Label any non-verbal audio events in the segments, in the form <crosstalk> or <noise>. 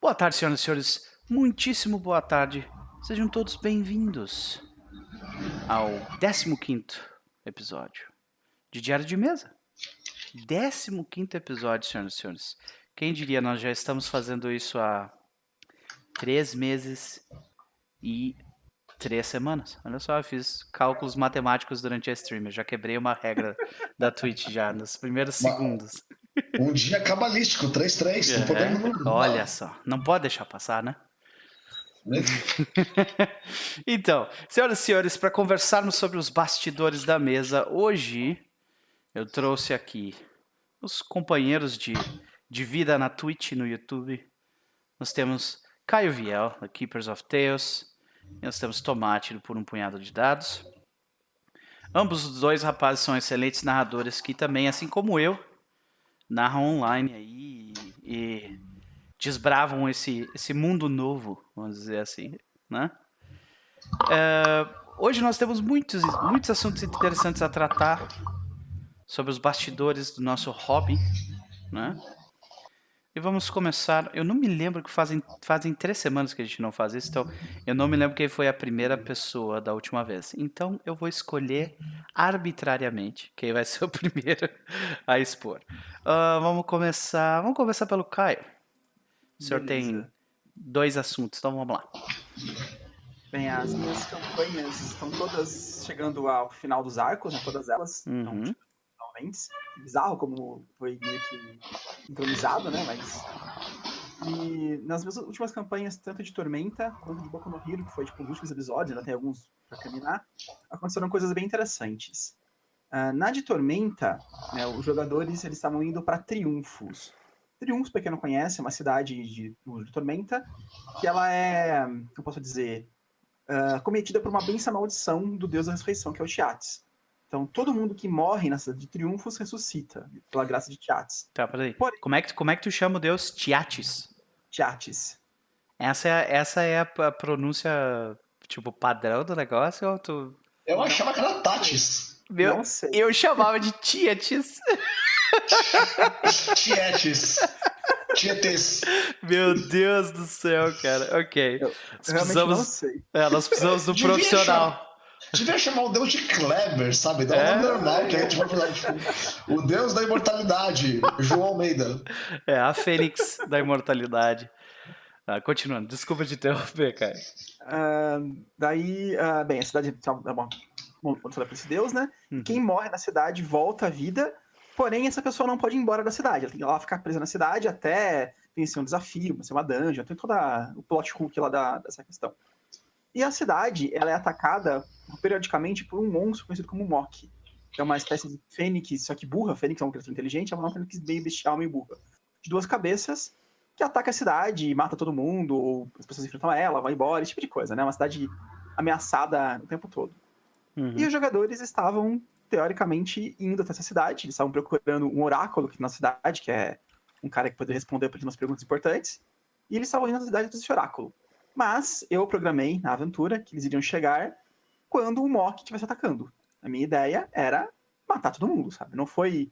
Boa tarde, senhoras e senhores. Muitíssimo boa tarde. Sejam todos bem-vindos ao 15 episódio de Diário de Mesa. 15 episódio, senhoras e senhores. Quem diria, nós já estamos fazendo isso há três meses e três semanas. Olha só, eu fiz cálculos matemáticos durante a stream. Eu já quebrei uma regra da Twitch já, nos primeiros segundos. Um dia cabalístico, 3-3. É, não podemos... olha só, não pode deixar passar, né? <laughs> então, senhoras e senhores, para conversarmos sobre os bastidores da mesa, hoje eu trouxe aqui os companheiros de, de vida na Twitch e no YouTube. Nós temos Caio Viel, da Keepers of Tales. E nós temos Tomate por um punhado de dados. Ambos os dois rapazes são excelentes narradores que também, assim como eu, narram online aí e, desbravam esse, esse mundo novo, vamos dizer assim, né? É, hoje nós temos muitos, muitos assuntos interessantes a tratar sobre os bastidores do nosso hobby, né? E vamos começar. Eu não me lembro que fazem, fazem três semanas que a gente não faz isso, então eu não me lembro quem foi a primeira pessoa da última vez. Então eu vou escolher arbitrariamente quem vai ser o <laughs> primeiro a expor. Uh, vamos começar. Vamos começar pelo Caio. O senhor Beleza. tem dois assuntos, então vamos lá. Bem, as minhas campanhas estão todas chegando ao final dos arcos, né? Todas elas. Uhum. Então, Bizarro como foi meio que improvisado, né? Mas. E nas minhas últimas campanhas, tanto de Tormenta quanto de Boku no Hero, que foi tipo os últimos episódios, ainda tem alguns pra caminhar, aconteceram coisas bem interessantes. Uh, na de Tormenta, né, os jogadores eles estavam indo para Triunfos. Triunfos, para quem não conhece, é uma cidade de, de Tormenta que ela é, eu posso dizer, uh, cometida por uma benção maldição do deus da ressurreição, que é o Tiates. Então, todo mundo que morre na cidade de triunfos ressuscita, pela graça de Tiates. Tá, peraí. Porém, como, é que, como é que tu chama o deus Tiates? Tiates. Essa é, essa é a pronúncia, tipo, padrão do negócio ou tu... Eu achava que era Tatis. Meu, Não sei. Eu chamava de Tietes. <laughs> Tietes. Tietes. Meu Deus do céu, cara. Ok. Eu, nós precisamos, não sei. É, nós precisamos do profissional. Devia chamar o deus de Kleber, sabe? Dá um é? nome normal, que a gente vai falar, tipo, o deus da imortalidade, João Almeida. É, a Fênix da imortalidade. Ah, continuando, desculpa te interromper, cara. Uh, daí, uh, bem, a cidade é uma montada por esse deus, né? Uhum. Quem morre na cidade volta à vida, porém essa pessoa não pode ir embora da cidade. Ela tem que lá ficar presa na cidade até vencer um desafio, vencer uma dungeon, tem todo o plot hook lá da, dessa questão. E a cidade, ela é atacada periodicamente por um monstro conhecido como Mok. É uma espécie de fênix, só que burra. Fênix é uma criatura inteligente, é uma fênix meio bestial, meio burra. De duas cabeças, que ataca a cidade e mata todo mundo, ou as pessoas enfrentam ela, vai embora, esse tipo de coisa, né? Uma cidade ameaçada o tempo todo. Uhum. E os jogadores estavam, teoricamente, indo até essa cidade, eles estavam procurando um oráculo aqui na cidade, que é um cara que poderia responder para umas perguntas importantes, e eles estavam indo na cidade desse oráculo. Mas eu programei na aventura que eles iriam chegar quando o Mock estivesse atacando. A minha ideia era matar todo mundo, sabe? Não foi.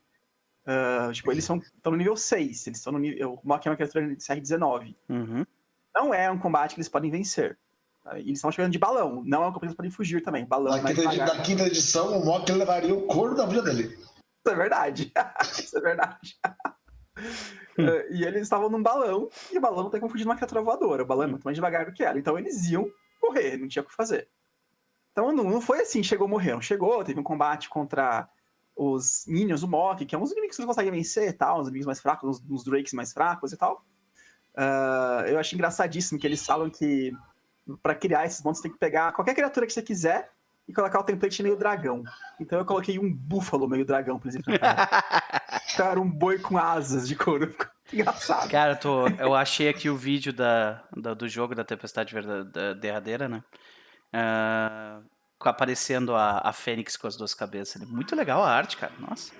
Uh, tipo, eles estão no nível 6. Eles estão no nível. O Mock é uma criatura de CR19. Uhum. Não é um combate que eles podem vencer. Eles estão chegando de balão. Não é um combate que eles podem fugir também. Balão. Na, quinta, na quinta edição, o Mock levaria o couro da vida dele. Isso é verdade. <laughs> Isso é verdade. Uh, e eles estavam num balão, e o balão fugir de uma criatura voadora. O balão é muito mais devagar do que ela. Então eles iam correr, não tinha o que fazer. Então não, não foi assim, chegou, morreram. Chegou, teve um combate contra os Minions, o Mok, que é uns inimigos que você consegue vencer tal, uns inimigos mais fracos, uns, uns Drakes mais fracos e tal. Uh, eu acho engraçadíssimo que eles falam que para criar esses monstros tem que pegar qualquer criatura que você quiser e colocar o template meio dragão. Então eu coloquei um búfalo meio dragão, por exemplo. Cara, <laughs> um boi com asas de couro. Engraçado. Cara, tô, eu achei aqui o vídeo da, da do jogo da Tempestade Derradeira, né? Uh, aparecendo a, a Fênix com as duas cabeças. Muito legal a arte, cara. Nossa.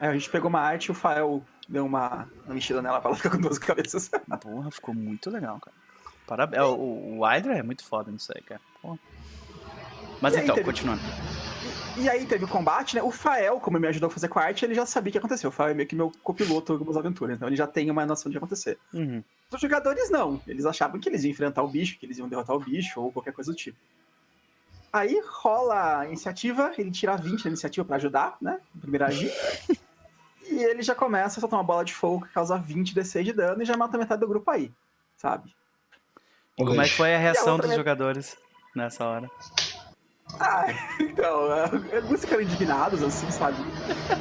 É, a gente pegou uma arte e o Fael deu uma, uma mexida nela pra ela ficar com duas cabeças. Porra, ficou muito legal, cara. Parabéns. É, o, o Hydra é muito foda nisso aí, cara. Porra. Mas e então, teve... continuando. E, e, aí teve o combate, né? O Fael, como me ajudou a fazer com a arte, ele já sabia o que aconteceu. O Fael é meio que meu copiloto em algumas aventuras, então ele já tem uma noção de acontecer. Uhum. Os jogadores não. Eles achavam que eles iam enfrentar o bicho, que eles iam derrotar o bicho ou qualquer coisa do tipo. Aí rola a iniciativa, ele tira 20 na iniciativa para ajudar, né? Primeiro agir. <laughs> e ele já começa a soltar uma bola de fogo que causa 20 DC de dano e já mata metade do grupo aí, sabe? Como é que foi a reação a dos jogadores nessa hora? Ah, <laughs> então, alguns ficaram indignados, assim, sabe?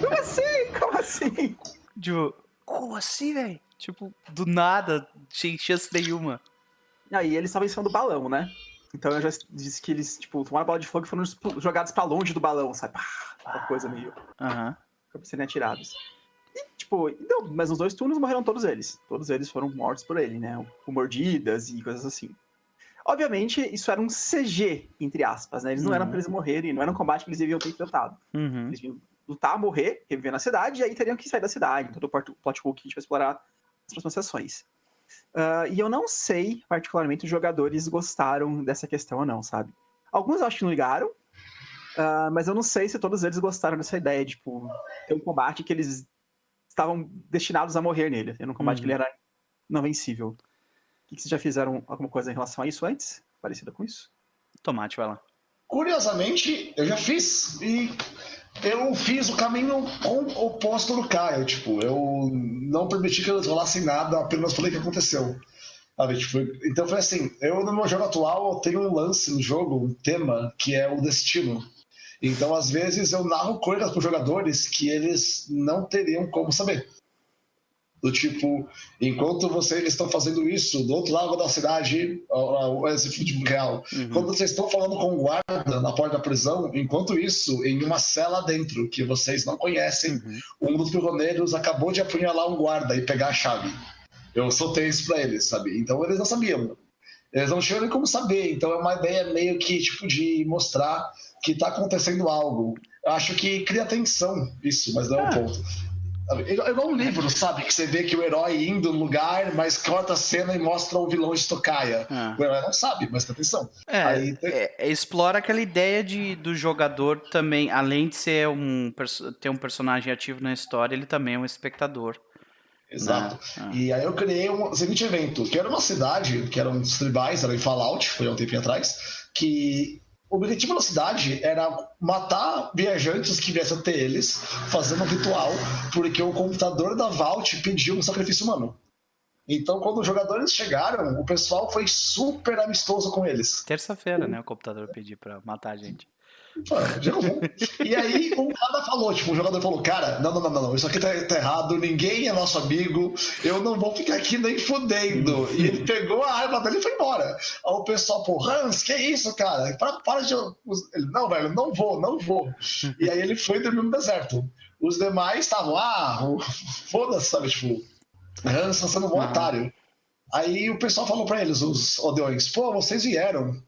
Como assim? Como assim? Tipo, como assim, velho? Tipo, do nada, sem chance nenhuma. Aí eles estavam em cima do balão, né? Então eu já disse que eles, tipo, tomaram bola de fogo e foram jogados pra longe do balão, sabe? Pá, uma coisa meio. Aham. Uhum. serem atirados. E, tipo, deu, mas nos dois turnos morreram todos eles. Todos eles foram mortos por ele, né? Com mordidas e coisas assim. Obviamente, isso era um CG, entre aspas, né? Eles não uhum. eram pra eles morrerem, não era um combate que eles deviam ter enfrentado. Uhum. Eles iam lutar, morrer, reviver na cidade, e aí teriam que sair da cidade. Todo o plot hook que a gente vai explorar nas próximas sessões. Uh, e eu não sei, particularmente, os jogadores gostaram dessa questão ou não, sabe? Alguns eu acho que não ligaram, uh, mas eu não sei se todos eles gostaram dessa ideia de, tipo, ter um combate que eles estavam destinados a morrer nele. Era um combate uhum. que ele era não vencível. Que, que vocês já fizeram alguma coisa em relação a isso antes? Parecida com isso? Tomate, vai lá. Curiosamente, eu já fiz e eu fiz o caminho oposto do Caio. Tipo, eu não permiti que eles rolassem nada, apenas falei o que aconteceu. Sabe? Tipo, então foi assim: eu no meu jogo atual eu tenho um lance no jogo, um tema, que é o destino. Então, às vezes, eu narro coisas para os jogadores que eles não teriam como saber. Do tipo, enquanto vocês estão fazendo isso do outro lado da cidade, o exemplo de real, uhum. quando vocês estão falando com o guarda na porta da prisão, enquanto isso, em uma cela dentro, que vocês não conhecem, uhum. um dos prisioneiros acabou de apunhalar um guarda e pegar a chave. Eu soltei isso pra eles, sabe? Então eles não sabiam. Eles não tinham nem como saber. Então é uma ideia meio que, tipo, de mostrar que tá acontecendo algo. Eu acho que cria tensão isso, mas não é o ah. ponto. É igual um livro, sabe? Que você vê que o herói indo no lugar, mas corta a cena e mostra o vilão de tocaia. Ah. O herói não sabe, mas atenção. É, Aí, é, é, explora aquela ideia de, do jogador também, além de ser um, ter um personagem ativo na história, ele também é um espectador. Exato. Né? Ah. E aí eu criei um seguinte evento, que era uma cidade, que eram uns tribais, era em Fallout, foi há um tempinho atrás, que o objetivo da cidade era matar viajantes que viessem até eles, fazendo um ritual, porque o computador da Vault pediu um sacrifício humano. Então, quando os jogadores chegaram, o pessoal foi super amistoso com eles. Terça-feira, né? O computador pediu pra matar a gente. E aí um cara falou, tipo, o jogador falou, cara, não, não, não, não, isso aqui tá, tá, errado, ninguém é nosso amigo, eu não vou ficar aqui nem fudendo. E ele pegou a arma dele e foi embora. Aí o pessoal, pô, Hans, que isso, cara? Para, para de. Ele, não, velho, não vou, não vou. E aí ele foi dormir no deserto. Os demais estavam, ah, foda-se, sabe, tipo, Hans tá sendo um otário. Aí o pessoal falou pra eles, os Odeões, pô, vocês vieram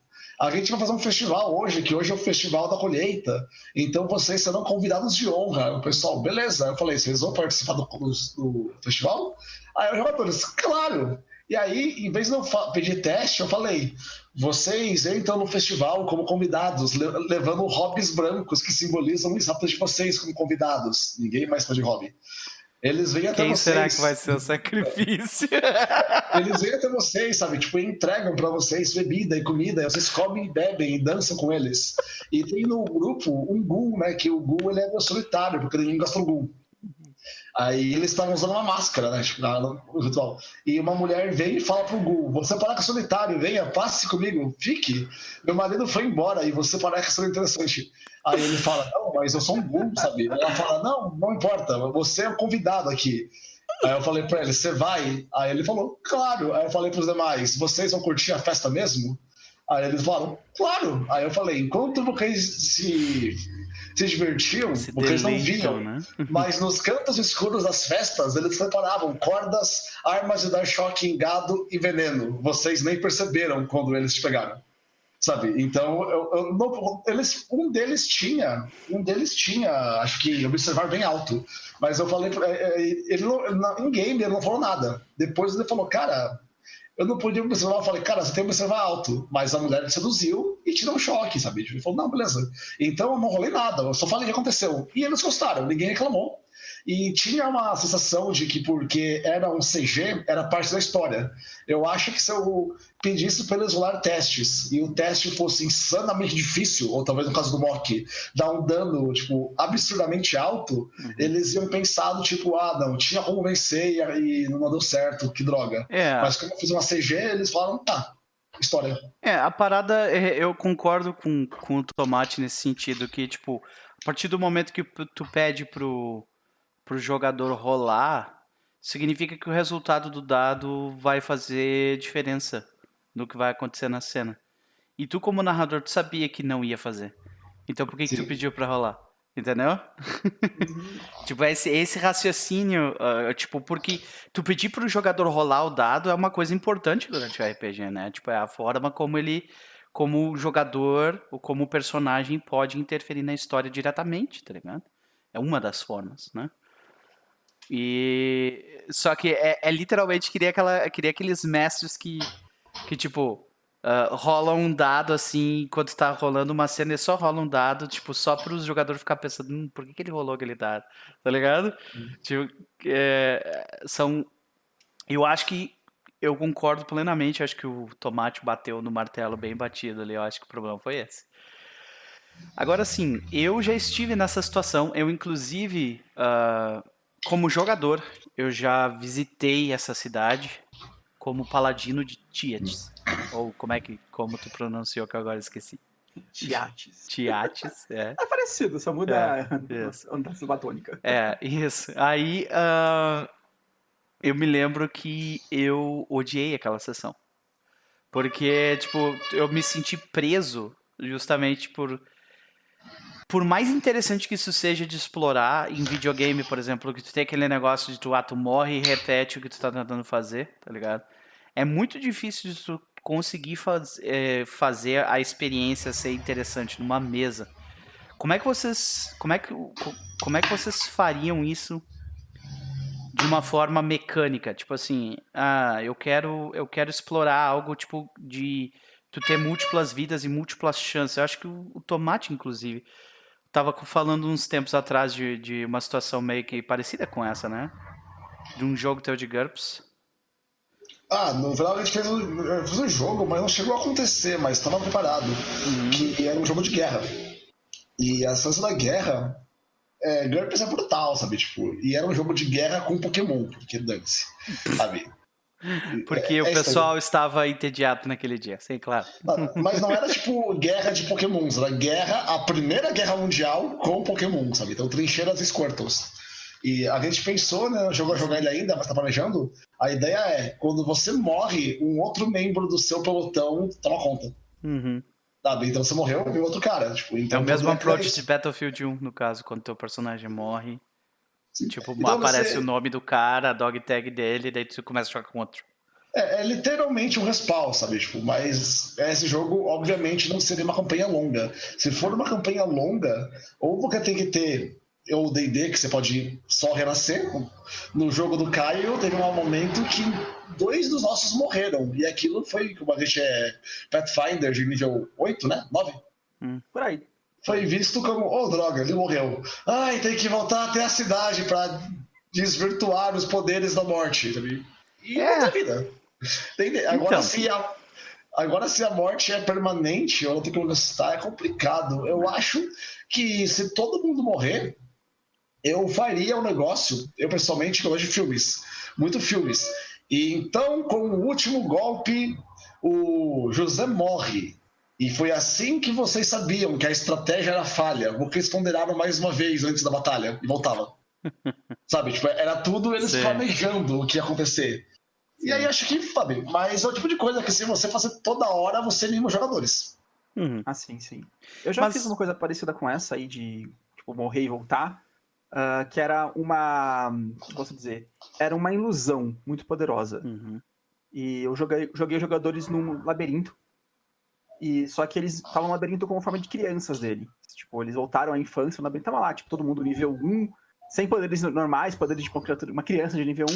a gente vai fazer um festival hoje, que hoje é o Festival da Colheita. Então vocês serão convidados de honra. O pessoal, beleza. Eu falei, vocês vão participar do, do festival? Aí os jogadores, claro. E aí, em vez de eu pedir teste, eu falei: vocês entram no festival como convidados, levando hobbies brancos que simbolizam os status de vocês como convidados. Ninguém mais pode hobby. Eles vêm até Quem vocês. será que vai ser o sacrifício? <laughs> Eles vêm até vocês, sabe? Tipo, entregam para vocês bebida e comida, e vocês comem e bebem e dançam com eles. E tem no grupo um Gu, né? Que o Gu ele é solitário, porque ninguém gosta do Gu. Aí eles estavam usando uma máscara, né? Tipo, no ritual. E uma mulher vem e fala pro Gu: Você parece solitário, venha, passe comigo, fique. Meu marido foi embora e você parece ser interessante. Aí ele fala: Não, mas eu sou um Gu, sabe? Ela fala: Não, não importa, você é o convidado aqui. Aí eu falei pra ele: Você vai? Aí ele falou: Claro. Aí eu falei pros demais: Vocês vão curtir a festa mesmo? Aí eles falaram: Claro. Aí eu falei: Enquanto vocês se se divertiam, se porque eles não viam. Né? <laughs> Mas nos cantos escuros das festas, eles preparavam cordas, armas de dar choque em gado e veneno. Vocês nem perceberam quando eles te pegaram. Sabe? Então, eu, eu não, eles, um deles tinha, um deles tinha, acho que observar bem alto. Mas eu falei, é, é, ele não, em game ele não falou nada. Depois ele falou, cara, eu não podia observar. Eu falei, cara, você tem que observar alto. Mas a mulher me seduziu e deu um choque, sabe? Ele falou, não, beleza. Então eu não rolei nada, eu só falei o que aconteceu. E eles gostaram, ninguém reclamou. E tinha uma sensação de que porque era um CG, era parte da história. Eu acho que se eu pedisse para eles rolar testes e o teste fosse insanamente difícil, ou talvez no caso do Mock, dar um dano tipo, absurdamente alto, uhum. eles iam pensar tipo, ah, não, tinha como vencer e, e não deu certo, que droga. É. Mas como eu fiz uma CG, eles falaram, tá, história. É, a parada, é, eu concordo com, com o Tomate nesse sentido, que, tipo, a partir do momento que tu pede pro, pro jogador rolar, significa que o resultado do dado vai fazer diferença no que vai acontecer na cena. E tu, como narrador, tu sabia que não ia fazer. Então por que, que tu pediu pra rolar? Entendeu? Uhum. <laughs> tipo, esse, esse raciocínio, uh, tipo, porque tu pedir pro jogador rolar o dado é uma coisa importante durante o RPG, né? Tipo, é a forma como ele, como o jogador, ou como o personagem pode interferir na história diretamente, tá ligado? É uma das formas, né? E só que é, é literalmente queria aquela, queria aqueles mestres que que tipo uh, rola um dado assim, enquanto tá rolando uma cena, e só rola um dado, tipo, só para os jogadores ficar pensando, hum, por que, que ele rolou aquele dado? Tá ligado? Hum. Tipo, é, são. Eu acho que. Eu concordo plenamente, acho que o Tomate bateu no martelo bem batido ali, eu acho que o problema foi esse. Agora sim, eu já estive nessa situação, eu inclusive, uh, como jogador, eu já visitei essa cidade como paladino de Tietes. Ou como é que, como tu pronunciou que eu agora esqueci? Tiates. Tiates, é. <laughs> É parecido, só muda é, a sílaba tônica. É, isso. Aí uh, eu me lembro que eu odiei aquela sessão. Porque, tipo, eu me senti preso justamente por. Por mais interessante que isso seja de explorar em videogame, por exemplo, que tu tem aquele negócio de tu, ah, tu morre e repete o que tu tá tentando fazer, tá ligado? É muito difícil de tu conseguir faz, é, fazer a experiência ser interessante numa mesa. Como é que vocês, como é que, como é que vocês fariam isso de uma forma mecânica? Tipo assim, ah, eu quero, eu quero explorar algo tipo de tu ter múltiplas vidas e múltiplas chances. Eu acho que o, o Tomate, inclusive, tava falando uns tempos atrás de, de uma situação meio que parecida com essa, né? De um jogo teu de GURPS. Ah, no final a gente fez um, fez um jogo, mas não chegou a acontecer, mas estava preparado. Uhum. Que era um jogo de guerra. E a sensação da guerra. É, GURPS é brutal, sabe? Tipo, e era um jogo de guerra com Pokémon, porque dane-se, sabe? Porque é, o é pessoal estava entediado naquele dia, sim, claro. Mas não era tipo guerra de Pokémons, era guerra, a primeira guerra mundial com Pokémon, sabe? Então, trincheiras e Squirtles. E a gente pensou, né? Jogou a jogar ele ainda, mas tá planejando. A ideia é, quando você morre, um outro membro do seu pelotão toma conta. Uhum. Sabe? Então você morreu e outro cara. Tipo, então, é o mesmo approach de Battlefield 1, no caso, quando teu personagem morre. Tipo, então aparece você... o nome do cara, a dog tag dele, daí tu começa a jogar com outro. É, é, literalmente um respawn, sabe? Tipo, mas esse jogo, obviamente, não seria uma campanha longa. Se for uma campanha longa, ou você tem que ter ou D&D, que você pode só renascer. No jogo do Caio, teve um momento que dois dos nossos morreram. E aquilo foi, como a gente é Pathfinder de nível 8, né? 9? Hum, por aí. Foi visto como, oh, droga, ele morreu. Ai, tem que voltar até a cidade para desvirtuar os poderes da morte. Sabe? E é a vida. Agora, então. se a, agora, se a morte é permanente, ou ela tem que gastar, é complicado. Eu acho que se todo mundo morrer, eu faria um negócio, eu pessoalmente gosto de filmes, muito filmes. E então, com o último golpe, o José morre. E foi assim que vocês sabiam que a estratégia era falha, porque eles ponderaram mais uma vez antes da batalha e voltava. <laughs> sabe? Tipo, era tudo eles Sim. planejando o que ia acontecer. Sim. E aí acho que, sabe, mas é o tipo de coisa que se você fazer toda hora, você anima os jogadores. Uhum. Ah, sim, sim. Eu já mas... fiz uma coisa parecida com essa aí de tipo, morrer e voltar uh, que era uma. Posso dizer? Era uma ilusão muito poderosa. Uhum. E eu joguei, joguei jogadores num labirinto. E só que eles estavam no labirinto como forma de crianças dele. Tipo, eles voltaram à infância, o labirinto tava lá, tipo, todo mundo nível 1, sem poderes normais, poderes de uma criança de nível 1,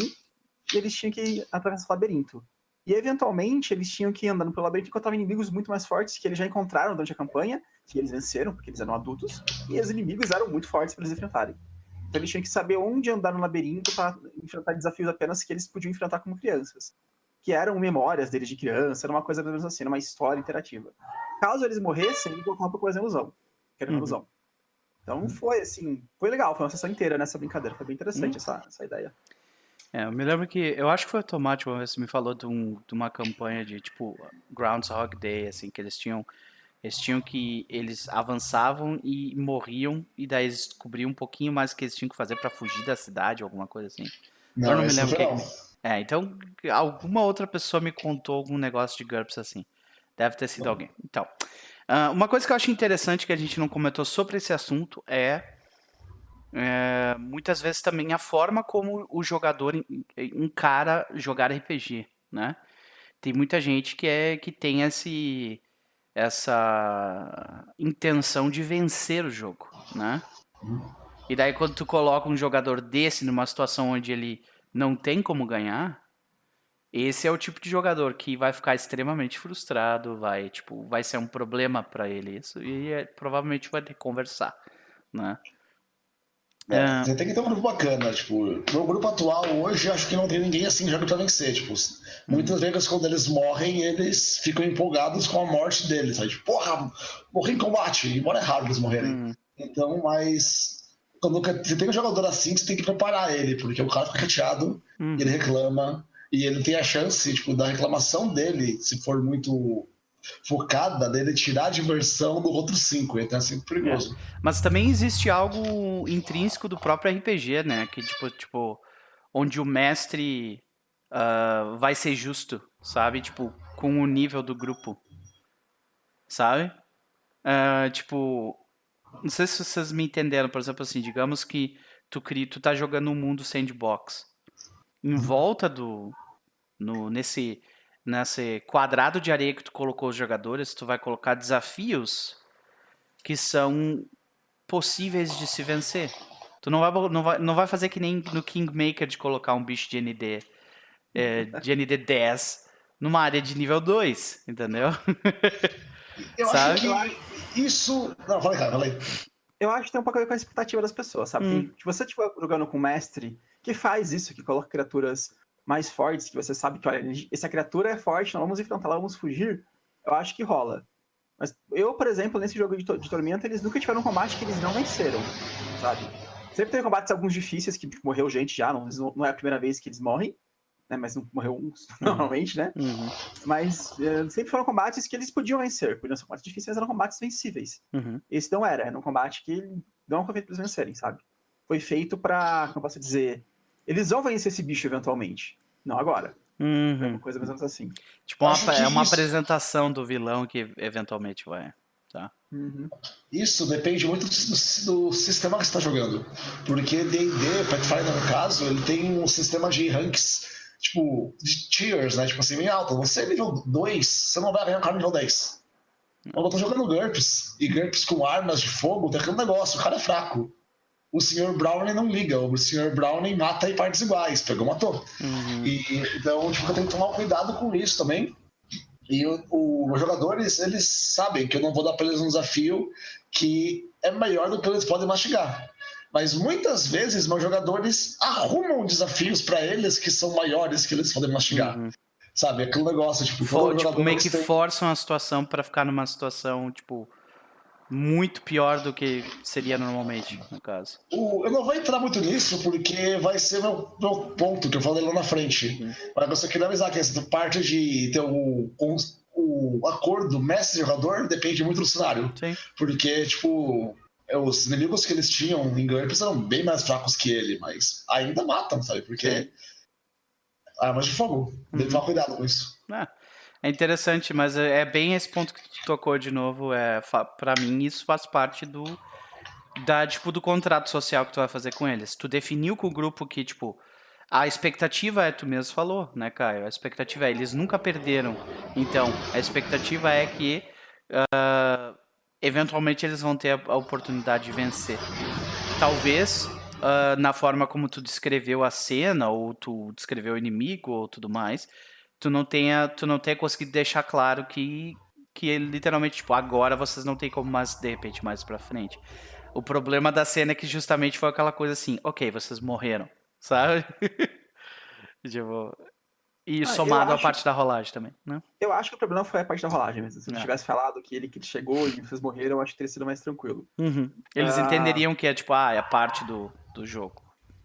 e eles tinham que atravessar o labirinto. E eventualmente eles tinham que ir andando pelo labirinto encontrar inimigos muito mais fortes que eles já encontraram durante a campanha, que eles venceram, porque eles eram adultos, e os inimigos eram muito fortes para eles enfrentarem. Então eles tinham que saber onde andar no labirinto para enfrentar desafios apenas que eles podiam enfrentar como crianças. Que eram memórias deles de criança, era uma coisa menos assim, uma história interativa. Caso eles morressem, eles voltavam para coisa ilusão. Que era uma uhum. ilusão. Então foi assim, foi legal, foi uma sessão inteira nessa brincadeira, foi bem interessante uhum. essa, essa ideia. É, eu me lembro que, eu acho que foi o Tomate uma vez que me falou de, um, de uma campanha de, tipo, Groundhog Day, assim, que eles tinham, eles tinham que, eles avançavam e morriam, e daí eles descobriam um pouquinho mais o que eles tinham que fazer para fugir da cidade, alguma coisa assim. Não, eu não me lembro que, É, então, alguma outra pessoa me contou algum negócio de GURPS assim. Deve ter sido alguém. Então, uh, uma coisa que eu acho interessante que a gente não comentou sobre esse assunto é é, muitas vezes também a forma como o jogador encara jogar RPG, né? Tem muita gente que é que tem esse essa intenção de vencer o jogo, né? E daí quando tu coloca um jogador desse numa situação onde ele não tem como ganhar, esse é o tipo de jogador que vai ficar extremamente frustrado, vai tipo, vai ser um problema para ele isso e é, provavelmente vai ter que conversar, né? É, Você tem que ter um grupo bacana, tipo, no grupo atual hoje acho que não tem ninguém assim já pra vencer, tipo, muitas vezes quando eles morrem, eles ficam empolgados com a morte deles, sabe? Tipo, porra, morri em combate, embora é raro eles morrerem. Hum. Então, mas quando você tem um jogador assim, você tem que preparar ele, porque o cara fica chateado, hum. ele reclama, e ele tem a chance, tipo, da reclamação dele, se for muito focada dele tirar a diversão do outro cinco, então é sempre perigoso. É. Mas também existe algo intrínseco do próprio RPG, né? Que tipo, tipo onde o mestre uh, vai ser justo, sabe? Tipo, com o nível do grupo, sabe? Uh, tipo, não sei se vocês me entenderam, por exemplo, assim, digamos que tu, cria, tu tá jogando um mundo sandbox. Em uhum. volta do. No, nesse nesse quadrado de areia que tu colocou os jogadores, tu vai colocar desafios que são possíveis de se vencer. Tu não vai, não vai, não vai fazer que nem no Kingmaker de colocar um bicho de ND, é, de ND 10 numa área de nível 2, entendeu? <laughs> Eu sabe? acho que isso. Não, falei, cara, falei. Eu acho que tem um pouco a ver com a expectativa das pessoas, sabe? Hum. Se você estiver jogando com um mestre que faz isso, que coloca criaturas mais fortes, que você sabe que, olha, essa criatura é forte, nós vamos enfrentá-la, vamos fugir, eu acho que rola. Mas eu, por exemplo, nesse jogo de, de Tormenta, eles nunca tiveram um combate que eles não venceram, sabe? Sempre tem combates alguns difíceis que tipo, morreu gente já, não, não é a primeira vez que eles morrem, né? Mas não morreu uns, <laughs> uhum. normalmente, né? Uhum. Mas é, sempre foram combates que eles podiam vencer. Podiam ser combates difíceis, mas eram combates vencíveis. Uhum. Esse não era, era um combate que não foi feito pra eles vencerem, sabe? Foi feito pra, como eu posso dizer, eles vão vencer esse bicho eventualmente. Não agora. Uhum. É uma coisa mais ou menos assim. Tipo, uma, é uma isso... apresentação do vilão que eventualmente vai. Tá? Uhum. Isso depende muito do, do, sistema que você está jogando. Porque D&D, Pathfinder no caso, ele tem um sistema de ranks, tipo, de tiers, né? Tipo assim, bem alto. Você é nível 2, você não vai ganhar um cara nível 10. Quando eu tô jogando GURPS, e GURPS com armas de fogo, tem aquele negócio, o cara é fraco o Sr. Browning não liga, o Sr. Browning mata em partes iguais, pegou, matou. Uhum. E, então, tipo, eu tenho que tomar cuidado com isso também. E o, o, os jogadores, eles sabem que eu não vou dar para eles um desafio que é maior do que eles podem mastigar. Mas muitas vezes meus jogadores arrumam desafios para eles que são maiores que eles podem mastigar. Uhum. Sabe? Aquele negócio, tipo, For, tipo meio que tem... forçam a situação para ficar numa situação, tipo, muito pior do que seria normalmente, no caso. O, eu não vou entrar muito nisso, porque vai ser meu, meu ponto que eu falei lá na frente. Uhum. Mas eu só queria avisar que essa parte de ter o, o acordo mestre-jogador depende muito do cenário. Sim. Porque, tipo, os inimigos que eles tinham em GURPS eram bem mais fracos que ele, mas ainda matam, sabe? Porque. Armas de fogo. Uhum. Tem que tomar cuidado com isso. É. É interessante, mas é, é bem esse ponto que tu tocou de novo. É, para mim, isso faz parte do da tipo do contrato social que tu vai fazer com eles. Tu definiu com o grupo que tipo a expectativa é tu mesmo falou, né, Caio? A expectativa é eles nunca perderam. Então, a expectativa é que uh, eventualmente eles vão ter a, oportunidade de vencer. Talvez uh, na forma como tu descreveu a cena ou tu descreveu o inimigo ou tudo mais, tu não tenha, tu não tenha conseguido deixar claro que que ele literalmente tipo agora vocês não tem como mais de repente mais para frente. O problema da cena é que justamente foi aquela coisa assim, ok, vocês morreram, sabe? <laughs> tipo, e Ah, somado à acho- parte da rolagem também, né? Eu acho que o problema foi a parte da rolagem mesmo. Se ele É. tivesse falado que ele que chegou e vocês morreram, eu acho que teria sido mais tranquilo. Uhum. Eles Ah. entenderiam que é tipo, ah, é parte do, do jogo.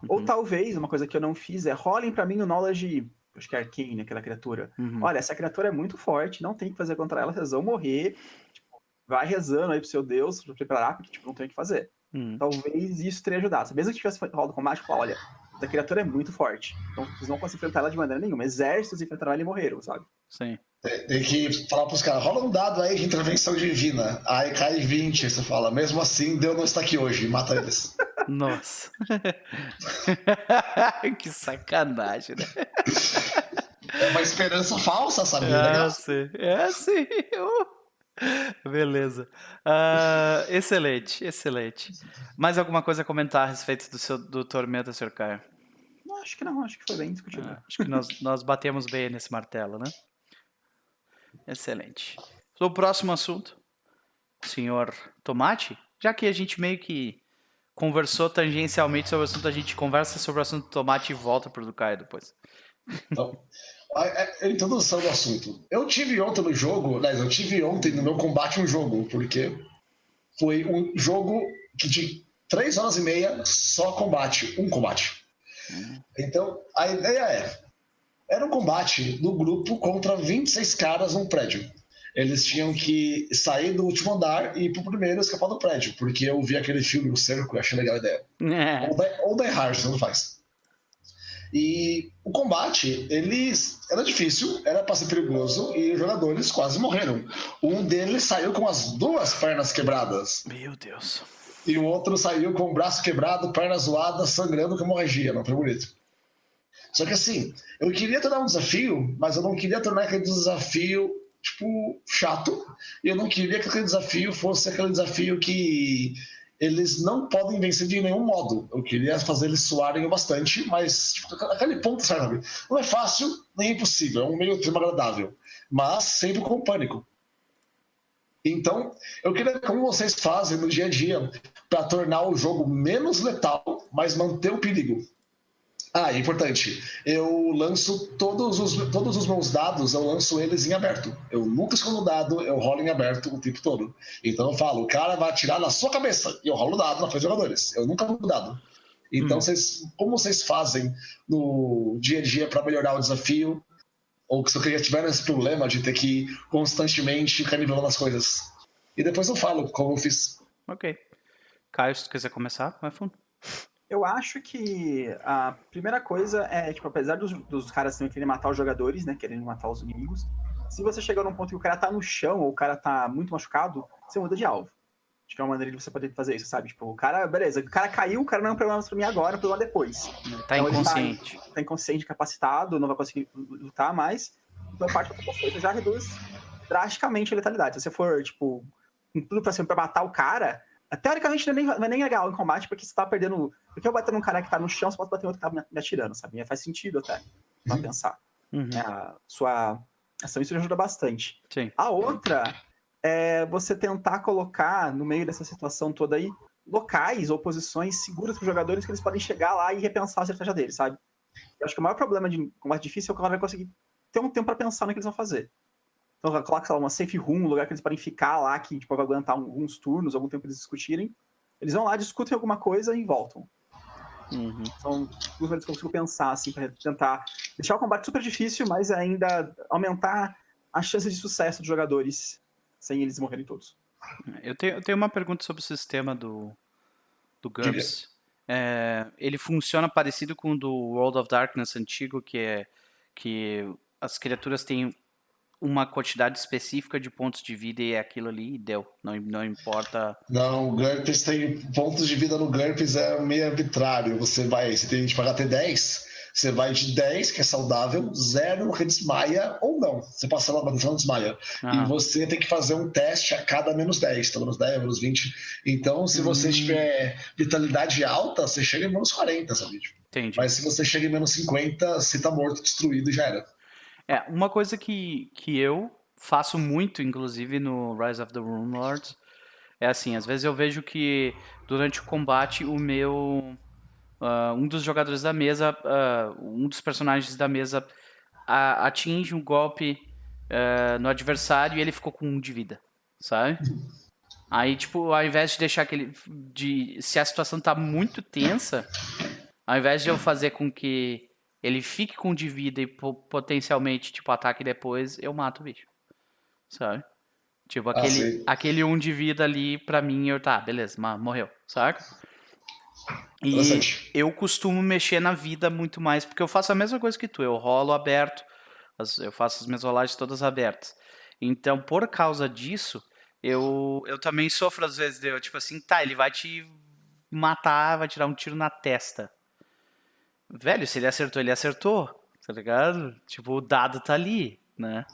Ou Uhum. talvez, uma coisa que eu não fiz é rolem pra mim o knowledge, acho que é Arcane, aquela criatura. Uhum. Olha, essa criatura é muito forte, não tem o que fazer contra ela, vocês vão morrer. Tipo, vai rezando aí pro seu Deus pra preparar, porque tipo, não tem o que fazer. Uhum. Talvez isso teria ajudado. Mesmo que tivesse rolado o combate, falar, olha, essa criatura é muito forte. Então vocês não conseguem enfrentar ela de maneira nenhuma. Exércitos enfrentaram ela e morreram, sabe? Sim. Tem, tem que falar pros caras, rola um dado aí de intervenção divina. Aí cai 20, você fala, mesmo assim, Deus não está aqui hoje, mata eles. <laughs> Nossa. <laughs> que sacanagem, né? É uma esperança falsa, sabe? É, Legal. sim. É, sim. <laughs> Uh. Beleza. Ah, excelente, excelente. Mais alguma coisa a comentar a respeito do seu do Tormenta, Sr. Caio? Acho que não, acho que foi bem discutido. Ah, acho que nós, nós batemos bem nesse martelo, né? Excelente. O próximo assunto, senhor Tomate, já que a gente meio que conversou tangencialmente sobre o assunto, a gente conversa sobre o assunto do tomate e volta pro do Caio depois. Então, a, a- a introdução do assunto. Eu tive ontem no jogo, aliás, eu tive ontem no meu combate um jogo, porque foi um jogo que de três horas e meia só combate, um combate. Então, a ideia é, era um combate do grupo contra 26 caras num prédio. Eles tinham que sair do último andar e ir pro primeiro escapar do prédio, porque eu vi aquele filme, O Cerco, e achei legal a ideia. É. Ou Die, ou Die Hard, não faz. E o combate, eles era difícil, era para ser perigoso e os jogadores quase morreram. Um deles saiu com as duas pernas quebradas Meu Deus. E o outro saiu com o braço quebrado, perna zoada, sangrando com hemorragia, não foi bonito. Só que assim, eu queria tornar um desafio, mas eu não queria tornar aquele desafio, tipo, chato. E eu não queria que aquele desafio fosse aquele desafio que eles não podem vencer de nenhum modo. Eu queria fazer eles suarem bastante, mas tipo, aquele ponto, sabe? Não é fácil, nem impossível. É um meio termo agradável. Mas sempre com pânico. Então, eu queria como vocês fazem no dia a dia para tornar o jogo menos letal, mas manter o perigo. Ah, é importante. Eu lanço todos os, todos os meus dados, eu lanço eles em aberto. Eu nunca escondo o dado, eu rolo em aberto o tempo todo. Então eu falo, o cara vai atirar na sua cabeça e eu rolo o dado na frente dos jogadores. Eu nunca mudo o dado. Então, Hum. vocês, como vocês fazem no dia a dia para melhorar o desafio? Ou se eu tiver esse problema de ter que constantemente ficar nivelando as coisas? E depois eu falo como eu fiz. Ok. Caio, se tu quiser começar, vai fundo. Eu acho que a primeira coisa é, tipo, apesar dos, dos caras também quererem matar os jogadores, né? Querendo matar os inimigos, se você chegar num ponto que o cara tá no chão ou o cara tá muito machucado, você muda de alvo. Acho que é uma maneira de você poder fazer isso, sabe? Tipo, o cara, beleza, o cara caiu, o cara não é um problema pra mim agora, é um problema depois. Ele tá Então ele tá- inconsciente. Tá inconsciente, incapacitado, não vai conseguir lutar mais. Então a parte da tua força já reduz drasticamente a letalidade. Se você for, tipo, com tudo pra cima pra matar o cara, teoricamente não é nem, não é nem legal em combate, porque você tá perdendo. Porque eu bater num cara que tá no chão, você pode bater em outro que tá me- atirando, sabe? Faz sentido até, pra Uhum. pensar. Uhum. É, a sua ação isso ajuda bastante. Sim. A outra é você tentar colocar no meio dessa situação toda aí locais ou posições seguras para os jogadores que eles podem chegar lá e repensar a estratégia deles, sabe? Eu acho que o maior problema de combate difícil é que o cara vai conseguir ter um tempo para pensar no que eles vão fazer. Então, coloca sei lá, uma safe room, um lugar que eles podem ficar lá, que tipo, vai aguentar alguns turnos, algum tempo pra eles discutirem. Eles vão lá, discutem alguma coisa e voltam. Uhum. São duas maneiras que eu consigo pensar, assim, para tentar deixar o combate super difícil, mas ainda aumentar as chances de sucesso dos jogadores sem eles morrerem todos. Eu tenho, eu tenho uma pergunta sobre o sistema do, do GURPS. É, ele funciona parecido com o do World of Darkness antigo, que é que as criaturas têm uma quantidade específica de pontos de vida e é aquilo ali e deu. Não, não importa. Não, o GURPS tem pontos de vida no GURPS é meio arbitrário. Você vai, você tem que pagar até 10, você vai de 10, que é saudável, 0 que desmaia ou não. Você passa lá, mas não desmaia. Ah, E você tem que fazer um teste a cada menos 10, então menos 10, menos 20. Então, se você Hum. tiver vitalidade alta, você chega em menos 40, sabe? Tipo, entendi. Mas se você chega em menos 50, você tá morto, destruído e já era. É, uma coisa que, que eu faço muito, inclusive no Rise of the Rune Lords, é assim, às vezes eu vejo que durante o combate o meu uh, um dos jogadores da mesa, uh, um dos personagens da mesa a, atinge um golpe uh, no adversário e ele ficou com um de vida, sabe? Aí, tipo, ao invés de deixar aquele. De, se a situação tá muito tensa, ao invés de eu fazer com que ele fique com um de vida e potencialmente, tipo, ataque depois, eu mato o bicho. Sabe? Tipo, ah, aquele, ah, aquele um de vida ali, pra mim, eu, tá, beleza, morreu, saca? E eu costumo mexer na vida muito mais, porque eu faço a mesma coisa que tu, eu rolo aberto, eu faço as minhas rolagens todas abertas. Então, por causa disso, eu, eu também sofro às vezes, eu, tipo assim, tá, ele vai te matar, vai tirar um tiro na testa. Velho, se ele acertou, ele acertou, tá ligado? Tipo, o dado tá ali, né?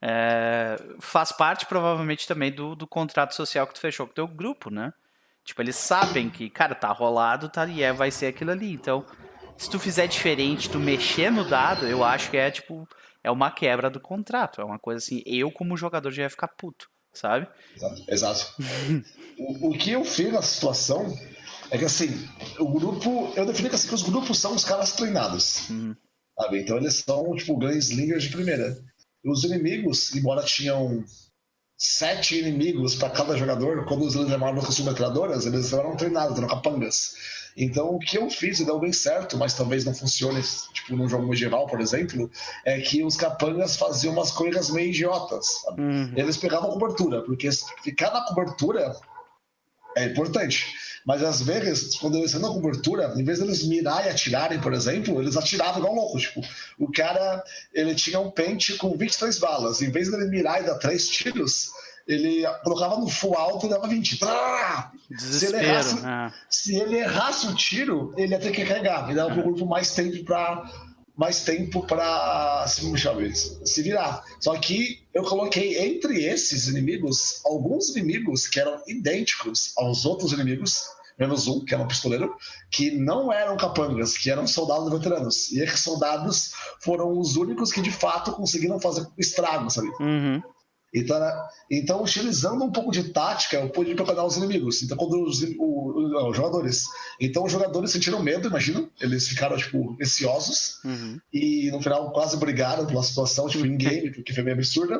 É, faz parte provavelmente também do, do contrato social que tu fechou com o teu grupo, né? Tipo, eles sabem que, cara, tá rolado, tá ali, é, vai ser aquilo ali. Então, se tu fizer diferente, tu mexer no dado, eu acho que é, tipo, é uma quebra do contrato. É uma coisa assim, eu como jogador já ia ficar puto, sabe? Exato. Exato. <laughs> o, o que eu fiz na situação é que, assim, o grupo, eu defini que, assim, que os grupos são os caras treinados, uhum. sabe? Então, eles são, tipo, slingers de primeira. Os inimigos, embora tinham sete inimigos para cada jogador, quando os levaram com submetradoras, eles eram treinados, eram capangas. Então, o que eu fiz e deu bem certo, mas talvez não funcione, tipo, num jogo medieval, por exemplo, é que os capangas faziam umas coisas meio idiotas. Uhum. Eles pegavam cobertura, porque ficar na cobertura é importante. Mas às vezes, quando eles estão na cobertura, em vez deles mirar e atirarem, por exemplo, eles atiravam igual louco. Tipo, o cara ele tinha um pente com 23 balas. Em vez dele mirar e dar três tiros, ele colocava no full alto e dava 20. Se ele, errasse, né? se ele errasse o tiro, ele ia ter que carregar. E dava pro grupo mais tempo para mais tempo para se, virar. Só que eu coloquei entre esses inimigos alguns inimigos que eram idênticos aos outros inimigos, menos um, que era um pistoleiro, que não eram capangas, que eram soldados veteranos. E esses soldados foram os únicos que de fato conseguiram fazer estrago, sabe? Uhum. Então, então, utilizando um pouco de tática, eu pude preparar os inimigos. Então, quando os, o, os jogadores. Então, os jogadores sentiram medo, imagina. Eles ficaram, tipo, ansiosos. Uhum. E no final quase brigaram pela situação, tipo, em game, <laughs> porque foi meio absurda.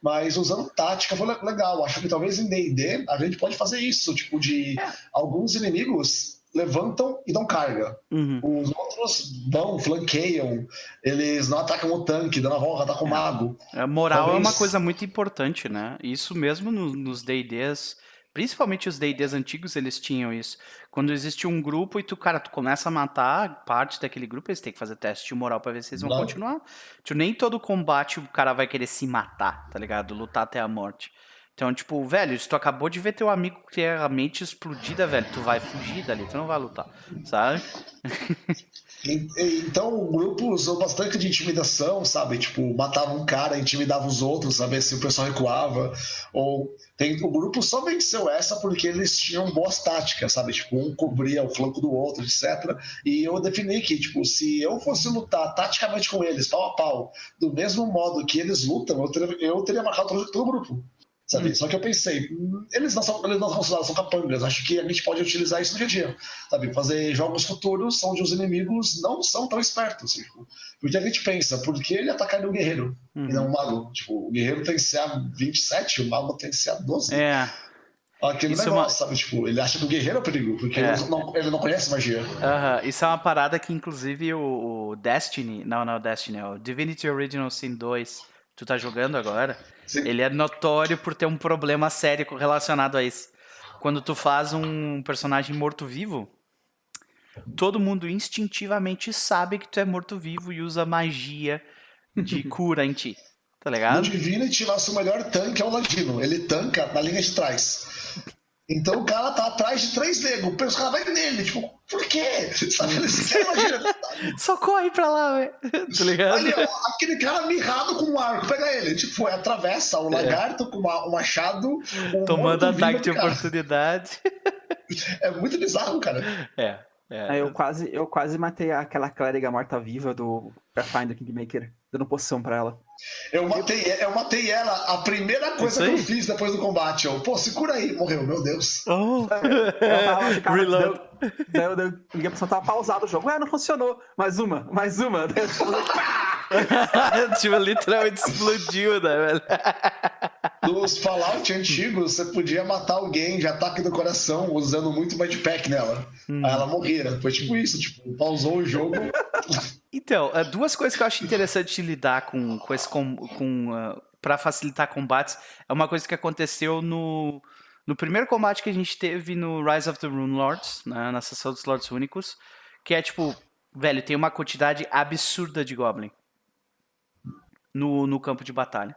Mas usando tática foi legal. Acho que talvez em DD a gente pode fazer isso, tipo, de é. alguns inimigos levantam e dão carga. Uhum. Os outros vão, flanqueiam, eles não atacam o tanque, dando a volta, atacam o mago. A moral Talvez... é uma coisa muito importante, né? Isso mesmo no, nos D&Ds, principalmente os D&Ds antigos, eles tinham isso. Quando existe um grupo e tu, cara, tu começa a matar parte daquele grupo, eles têm que fazer teste de moral para ver se eles vão não. continuar. Tipo, nem todo combate o cara vai querer se matar, tá ligado? Lutar até a morte. Então, tipo, velho, se tu acabou de ver teu amigo que é a mente explodida, velho, tu vai fugir dali, tu não vai lutar, sabe? <laughs> Então o grupo usou bastante de intimidação, sabe? Tipo, matava um cara, intimidava os outros, saber se o pessoal recuava. Ou tem, o grupo só venceu essa porque eles tinham boas táticas, sabe? Tipo, um cobria o flanco do outro, etc. E eu defini que, tipo, se eu fosse lutar taticamente com eles, pau a pau, do mesmo modo que eles lutam, eu teria, eu teria marcado todo o grupo. Sabe? Hum. Só que eu pensei, eles não são, eles não são são capangas. Acho que a gente pode utilizar isso no dia a dia. Sabe? Fazer jogos futuros onde os inimigos não são tão espertos. Tipo, porque a gente pensa, por que ele atacaria o guerreiro uhum. e não o mago? Tipo, o guerreiro tem CA 27, o mago tem CA 12. É. Aquele isso é negócio, uma... sabe? Tipo, ele acha que o guerreiro é o perigo, porque é. ele, não, ele não conhece magia. Uhum. Isso é uma parada que, inclusive, o, Destiny. Não, não, o Destiny, é o Divinity Original Sin 2. Tu tá jogando agora? Sim. Ele é notório por ter um problema sério relacionado a isso. Quando tu faz um personagem morto-vivo, todo mundo instintivamente sabe que tu é morto-vivo e usa magia de <laughs> cura em ti. Tá ligado? No Divinity, nosso melhor tanque é o Ladino. Ele tanca na linha de trás. Então o cara tá atrás de três negros, o cara vai nele, tipo, por quê? Sabe? Você imagina. Só corre pra lá, velho. Tá ligado? Ali, ó, aquele cara mirrado com um arco, pega ele. Tipo, é, atravessa o é. lagarto com uma, um machado. Um Tomando ataque de oportunidade. É muito bizarro, cara. É. É. Eu, quase, eu quase matei aquela clériga morta-viva do Pathfinder Kingmaker. dando poção pra ela. Eu matei, eu matei ela. A primeira coisa que eu fiz depois do combate, eu, pô, segura aí, morreu, meu Deus. Oh. Eu tava, <laughs> Reload. Daí eu, daí eu liguei pra tava pausado o jogo. Ué, não funcionou. Mais uma, mais uma. Daí eu <laughs> tipo, literalmente explodiu, né, velho? <laughs> Nos Fallout antigos, você podia matar alguém de ataque do coração usando muito Pack nela. Hum. Aí ela morria. Foi tipo isso, tipo, pausou o jogo. Então, é, duas coisas que eu acho interessante de lidar com, com esse com, com uh, para facilitar combates é uma coisa que aconteceu no no primeiro combate que a gente teve no Rise of the Rune Lords, né, na sessão dos Lords Únicos, que é tipo, velho, tem uma quantidade absurda de Goblin no, no campo de batalha.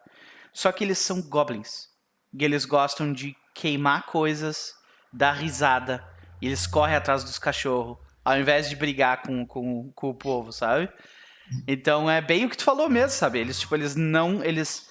Só que eles são Goblins. E eles gostam de queimar coisas, dar risada, eles correm atrás dos cachorros, ao invés de brigar com, com, com o povo, sabe? Então é bem o que tu falou mesmo, sabe? Eles, tipo, eles não. Eles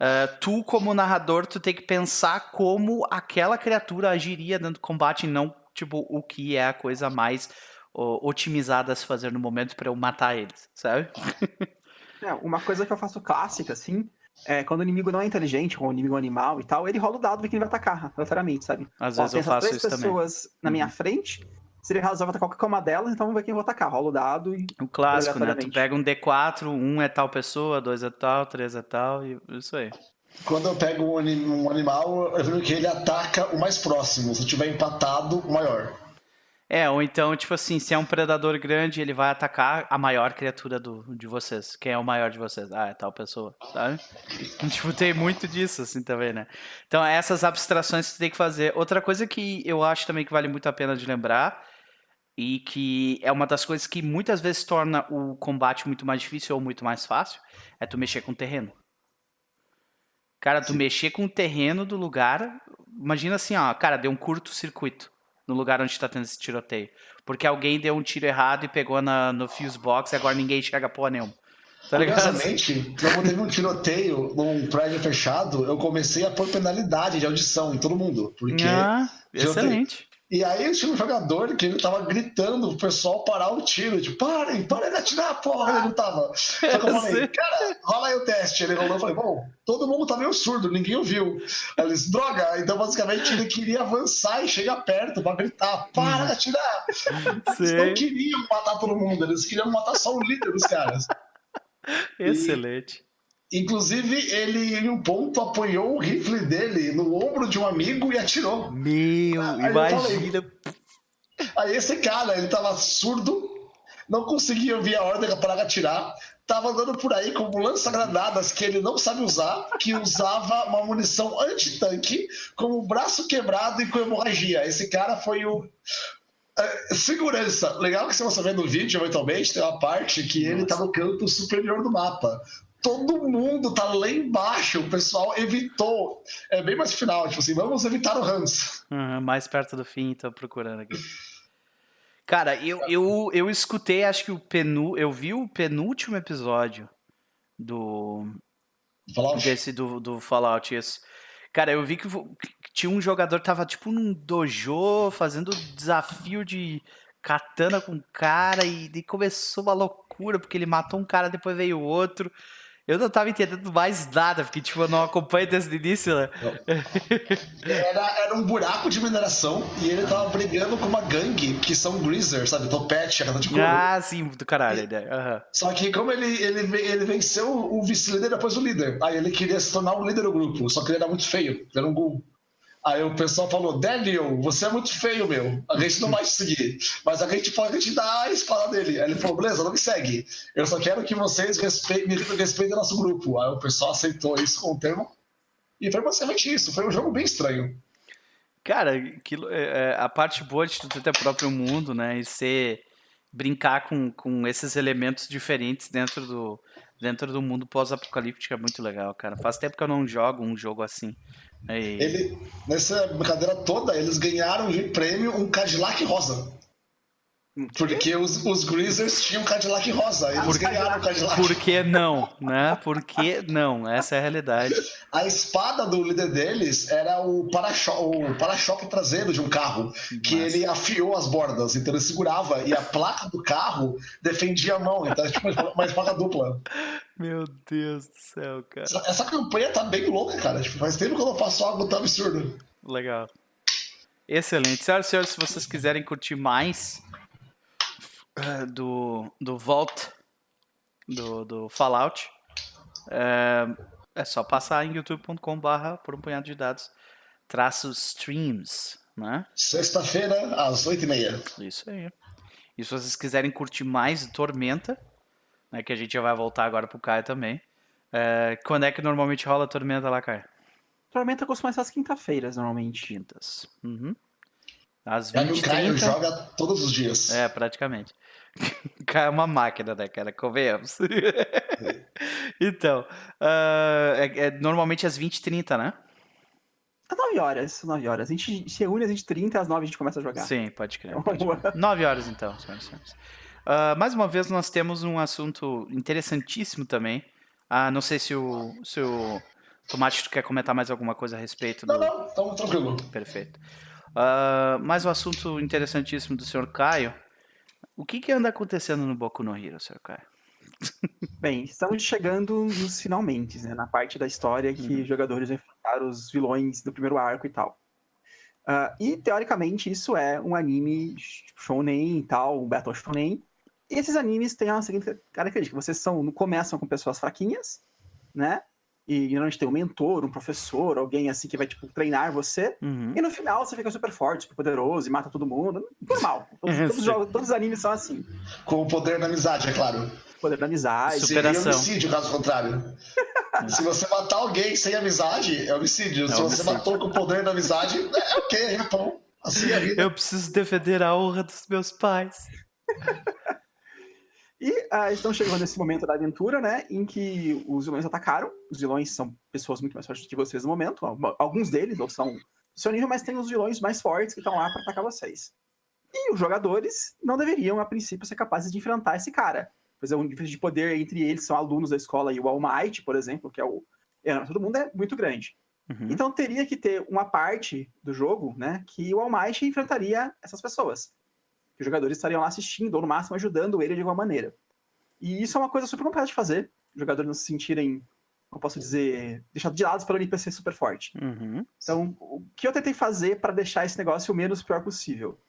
Uh, tu, como narrador, tu tem que pensar como aquela criatura agiria dentro do combate, e não, tipo, o que é a coisa mais otimizada a se fazer no momento para eu matar eles, sabe? <laughs> É, uma coisa que eu faço clássica, assim, é quando o inimigo não é inteligente, ou o inimigo é animal e tal, ele rola o dado e vê quem ele vai atacar, aleatoriamente, sabe? Às Ó, vezes eu faço isso também. pessoas na minha uhum. frente, se ele resolve atacar qualquer uma delas, então vamos ver quem vai atacar. Rola o dado e. O clássico, né? Tu pega um D4, um é tal pessoa, dois é tal, três é tal, e isso aí. Quando eu pego um, animal, eu vejo que ele ataca o mais próximo. Se tiver empatado, o maior. É, ou então, tipo assim, se é um predador grande, ele vai atacar a maior criatura do, de vocês. Quem é o maior de vocês? Ah, é tal pessoa, sabe? <laughs> tipo, tem muito disso, assim, também, né? Então, essas abstrações que você tem que fazer. Outra coisa que eu acho também que vale muito a pena de lembrar e que é uma das coisas que muitas vezes torna o combate muito mais difícil ou muito mais fácil, é tu mexer com o terreno. Cara, tu Sim. mexer com o terreno do lugar, imagina assim, ó, cara, deu um curto-circuito no lugar onde tá tendo esse tiroteio. Porque alguém deu um tiro errado e pegou na, no fuse box e agora ninguém chega porra nenhuma. Tá Curiosamente, quando teve um tiroteio num prédio fechado, eu comecei a pôr penalidade de audição em todo mundo. Porque ah, excelente. E aí tinha um jogador que ele tava gritando pro pessoal parar o tiro, tipo, parem, parem de atirar, porra, ele não tava. Só que eu falei, <laughs> cara, rola aí o teste. Ele rolou, eu falei, bom, todo mundo tá meio surdo, ninguém ouviu. Eles, droga, então basicamente ele queria avançar e chegar perto pra gritar, para de atirar. <laughs> Eles não queriam matar todo mundo, eles queriam matar só o líder dos caras. <laughs> Excelente. Inclusive, ele em um ponto apoiou o rifle dele no ombro de um amigo e atirou. Meu, aí imagina. Falei, aí esse cara, ele tava surdo, não conseguia ouvir a ordem para atirar, tava andando por aí com lança-granadas que ele não sabe usar, que usava uma munição anti-tanque, com o braço quebrado e com hemorragia. Esse cara foi o, é, segurança. Legal que se você vê no vídeo, eventualmente, tem uma parte que ele tá no canto superior do mapa todo mundo tá lá embaixo. O pessoal evitou. É bem mais final, tipo assim, vamos evitar o Hans. Uhum, mais perto do fim, tô procurando aqui. Cara, eu, eu, eu escutei, acho que o penu, eu vi o penúltimo episódio do Fallout. desse do, do Fallout, isso. Cara, eu vi que, que tinha um jogador que tava tipo num dojo fazendo desafio de katana com cara e, e começou uma loucura porque ele matou um cara, depois veio outro. Eu não tava entendendo mais nada, porque tipo, eu não acompanho desde o início, né? Era, era um buraco de mineração e ele tava brigando com uma gangue que são greasers, sabe? Topete, a de couro. Ah, sim, do caralho. E, uhum. Só que como ele, ele, ele venceu o vice-líder depois o líder, aí ele queria se tornar o líder do grupo, só que ele era muito feio, era um ghoul. Aí o pessoal falou, Daniel, você é muito feio, meu. A gente não vai te seguir. Mas a gente pode te dar a espada dele. Aí ele falou, beleza, não me segue. Eu só quero que vocês respeitem, me respeitem nosso grupo. Aí o pessoal aceitou isso com o termo. E foi basicamente isso. Foi um jogo bem estranho. Cara, aquilo, é, é, a parte boa de tu ter próprio mundo, né? E ser. brincar com, com esses elementos diferentes dentro do, dentro do mundo pós-apocalíptico é muito legal, cara. Faz tempo que eu não jogo um jogo assim. Ele, nessa brincadeira toda, eles ganharam de prêmio um Cadillac rosa. Porque os, os Greasers tinham Cadillac rosa, eles Por, ganharam o Cadillac. Por que não, né? Por que não? Essa é a realidade. <laughs> A espada do líder deles era o para-choque para traseiro de um carro, que Nossa. ele afiou as bordas, então ele segurava e a placa do carro defendia a mão, então é tipo uma espada dupla. Meu Deus do céu, cara. Essa, essa campanha tá bem louca, cara. Tipo, faz tempo que eu não faço algo tão absurdo. Legal. Excelente. Senhoras e senhores, se vocês quiserem curtir mais uh, do, do Vault, do, do Fallout, é, é só passar em youtube.com/barra por um punhado de dados, traço streams, né? Sexta-feira, às 8h30. Isso aí. E se vocês quiserem curtir mais Tormenta, né, que a gente já vai voltar agora pro Caio também. É, quando é que normalmente rola a Tormenta lá, Caio? Tormenta costuma ser às quinta-feiras, normalmente. Quintas. Uhum. Às Aí o 20 Caio 30. joga todos os dias. É, praticamente. O <laughs> Caio é uma máquina, né, cara? Convenhamos. <laughs> então, ah, é, é normalmente às 20h30, né? Às 9 horas, 9 horas. A gente se reúne às 20h30, às 9 a gente começa a jogar. Sim, pode crer. Então, Pode crer. 9 horas então, senhoras e senhores. Ah, mais uma vez, nós temos um assunto interessantíssimo também. Ah, não sei se o, se o Tomate tu quer comentar mais alguma coisa a respeito do. Não, não, então tranquilo. Perfeito. Ah, mais um assunto interessantíssimo do senhor Caio. O que, que anda acontecendo no Boku no Hero, senhor Caio? <laughs> Bem, estamos chegando nos finalmente, né? Na parte da história que Uhum. os jogadores vão enfrentar os vilões do primeiro arco e tal. Ah, e, teoricamente, isso é um anime shonen e tal, um battle shonen. E esses animes têm a seguinte característica. Vocês são, começam com pessoas fraquinhas, né? E geralmente tem um mentor, um professor, alguém assim que vai, tipo, treinar você. Uhum. E no final você fica super forte, super poderoso e mata todo mundo. Normal. <laughs> Todos, todos os jogos- todos os animes são assim. Com o poder da amizade, é claro. Poder da amizade. Super- Seria Superação. homicídio, caso contrário. <laughs> Se você matar alguém sem amizade, é homicídio. Se você homicídio. matou com o poder da amizade, é ok, é bom. Assim é a vida. Eu preciso defender a honra dos meus pais. <laughs> E ah, estão chegando nesse momento da aventura, né? Em que os vilões atacaram. Os vilões são pessoas muito mais fortes que vocês no momento. Al- Alguns deles não são do seu nível, mas tem os vilões mais fortes que estão lá para atacar vocês. E os jogadores não deveriam, a princípio, ser capazes de enfrentar esse cara. Pois é, o nível de poder entre eles são alunos da escola e o All Might, por exemplo, que é o. É, todo mundo é muito grande. Uhum. Então teria que ter uma parte do jogo, né, que o All Might enfrentaria essas pessoas. Que os jogadores estariam lá assistindo, ou no máximo ajudando ele de alguma maneira. E isso é uma coisa super complexa de fazer. Os jogadores não se sentirem, como posso dizer, deixados de lado pelo NPC super forte. Uhum. Então, o que eu tentei fazer para deixar esse negócio o menos pior possível?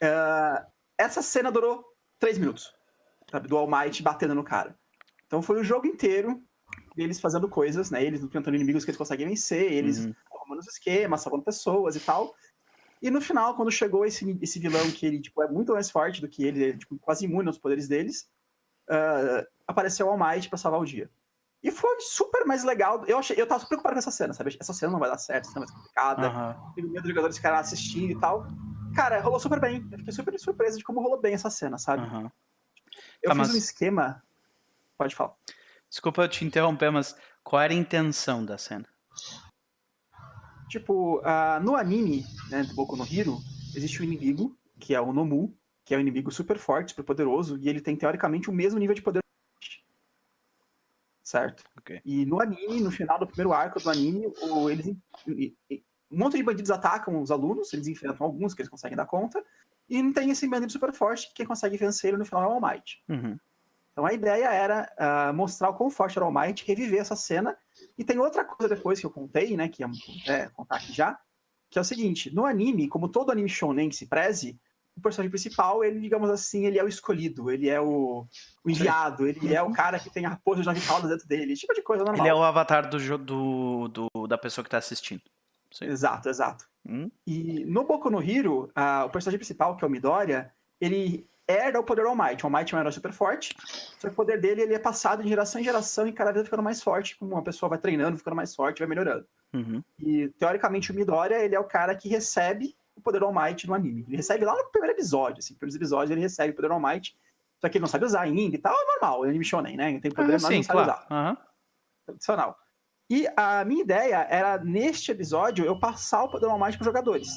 É, essa cena durou três minutos, sabe? Do All Might batendo no cara. Então foi o jogo inteiro deles fazendo coisas, né? Eles enfrentando inimigos que eles conseguem vencer, eles Uhum. arrumando os esquemas, salvando pessoas e tal. E no final, quando chegou esse, esse vilão que ele tipo, é muito mais forte do que ele, ele é tipo, quase imune aos poderes deles, ah, apareceu o All Might pra salvar o dia. E foi super mais legal. Eu, achei, eu tava super preocupado com essa cena, sabe? Essa cena não vai dar certo, essa cena vai ser complicada. Aham. Tenho medo dos jogadores ficarem assistindo e tal. Cara, rolou super bem. Eu fiquei super surpreso de como rolou bem essa cena, sabe? Aham. Eu Tá, fiz mas- um esquema. Pode falar. Desculpa te interromper, mas qual era a intenção da cena? Tipo, ah, no anime, né, do Boku no Hero, existe um inimigo, que é o Nomu, que é um inimigo super forte, super poderoso, e ele tem, teoricamente, o mesmo nível de poder. Certo? Ok. E no anime, no final do primeiro arco do anime, o- eles, um monte de bandidos atacam os alunos, eles enfrentam alguns que eles conseguem dar conta, e não tem esse bandido super forte que quem consegue vencer ele no final é o All Might. Uhum. Então a ideia era ah, mostrar o quão forte era o All Might, reviver essa cena. E tem outra coisa depois que eu contei, né, que é, é contar aqui já, que é o seguinte, no anime, como todo anime shonen que se preze, o personagem principal, ele, digamos assim, ele é o escolhido, ele é o, o enviado, ele é o cara que tem a raposa de nove caudas dentro dele, esse tipo de coisa normal. Ele é o avatar do, do, do- da pessoa que tá assistindo. Sim. Exato, exato. Hum? E no Boku no Hero, ah, o personagem principal, que é o Midoriya, ele herda o poder do All Might. O All Might é um herói super forte, só que o poder dele ele é passado de geração em geração e cada vez ficando mais forte, como uma pessoa vai treinando, ficando mais forte, vai melhorando. Uhum. E, teoricamente, o Midoriya, ele é o cara que recebe o poder do All Might no anime. Ele recebe lá no primeiro episódio, assim, primeiros episódios ele recebe o poder do All Might, só que ele não sabe usar ainda e tal, é normal, é anime shonen, né? Tem poder, Ah, mas sim, não sabe claro. usar Aham. tradicional. E a minha ideia era, neste episódio, eu passar o poder normal para os jogadores.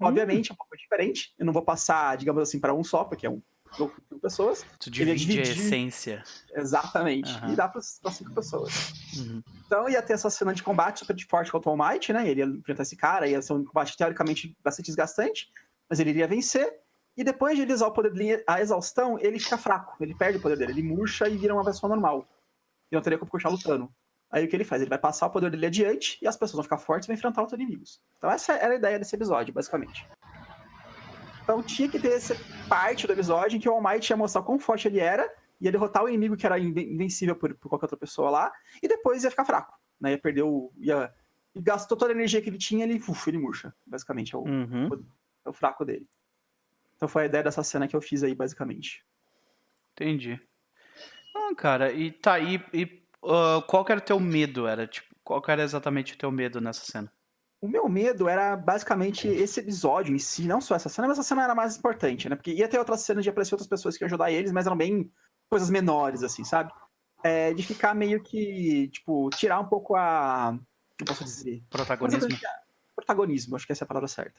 Obviamente, é um pouco diferente. Eu não vou passar, digamos assim, para um só, porque é um de pessoas. Tu Ele é divide a essência. Exatamente. Aham. E dá para cinco pessoas. Uhum. Então ia ter essa cena de combate super forte contra o All Might, né? Ele ia enfrentar esse cara, ia ser um combate teoricamente bastante desgastante, mas ele iria vencer. E depois de ele usar o poder dele, a exaustão, ele fica fraco, ele perde o poder dele, ele murcha e vira uma pessoa normal. e não teria como continuar lutando. Aí o que ele faz? Ele vai passar o poder dele adiante e as pessoas vão ficar fortes e vão enfrentar outros inimigos. Então essa era a ideia desse episódio, basicamente. Então tinha que ter essa parte do episódio em que o All Might ia mostrar quão forte ele era, ia derrotar o inimigo que era invencível por, por qualquer outra pessoa lá, e depois ia ficar fraco. Né? Ia perder o. Ia, e gastou toda a energia que ele tinha, ele, uf, ele murcha. Basicamente, é o, Uhum. o- é o fraco dele. Então foi a ideia dessa cena que eu fiz aí, basicamente. Entendi. Ah, cara, e tá, e, e ah, qual que era o teu medo? Era, tipo, qual que era exatamente o teu medo nessa cena? O meu medo era basicamente esse episódio em si, não só essa cena, mas essa cena era mais importante, né? Porque ia ter outras cenas de aparecer outras pessoas que iam ajudar eles, mas eram bem coisas menores, assim, sabe? É, de ficar meio que, tipo, tirar um pouco a. Não posso dizer. Protagonismo? Protagonismo, acho que essa é a palavra certa.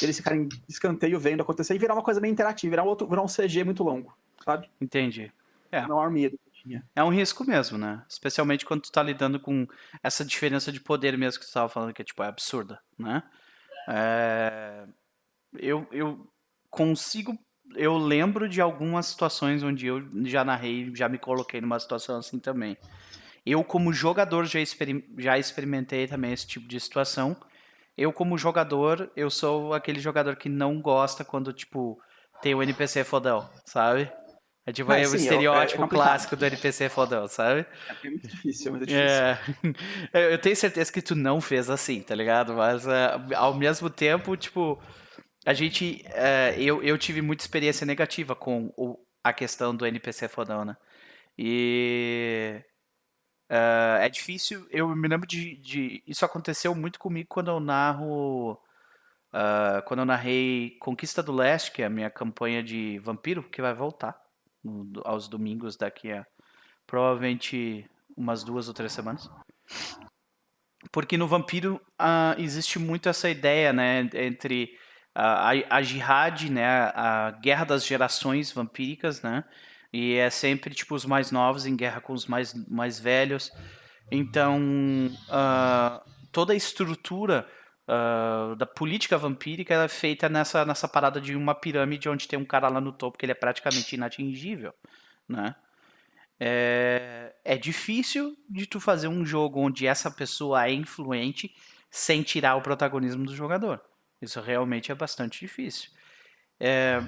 Eles ficarem escanteio vendo acontecer e virar uma coisa bem interativa, virar um, outro, virar um CG muito longo, sabe? Entendi. É. É o maior medo tinha. É um risco mesmo, né? Especialmente quando tu tá lidando com essa diferença de poder mesmo que tu tava falando, que é, tipo, é absurda, né? É, Eu, eu consigo... Eu lembro de algumas situações onde eu já narrei, já me coloquei numa situação assim também. Eu, como jogador, já, experim- já experimentei também esse tipo de situação. Eu, como jogador, eu sou aquele jogador que não gosta quando, tipo, tem o NPC fodão, sabe? É tipo Ah, é o sim, é- é estereótipo clássico do NPC fodão, sabe? É muito difícil, é muito difícil. É. <laughs> Eu eu tenho certeza que tu não fez assim, tá ligado? Mas é, ao mesmo tempo, tipo, a gente. é, eu, eu tive muita experiência negativa com o- a questão do NPC fodão, né? E. é, é difícil. Eu me lembro de, de. Isso aconteceu muito comigo quando eu narro. ah, quando eu narrei Conquista do Leste, que é a minha campanha de vampiro, que vai voltar no- aos domingos daqui a provavelmente umas duas ou três semanas. Porque no Vampiro ah, existe muito essa ideia, né, entre ah, a, a jihad, né, a guerra das gerações vampíricas, né, e é sempre tipo os mais novos em guerra com os mais, mais velhos. Então, ah, toda a estrutura ah, da política vampírica ela é feita nessa, nessa parada de uma pirâmide onde tem um cara lá no topo que ele é praticamente inatingível, né? É, é difícil de tu fazer um jogo onde essa pessoa é influente sem tirar o protagonismo do jogador. Isso realmente é bastante difícil. É,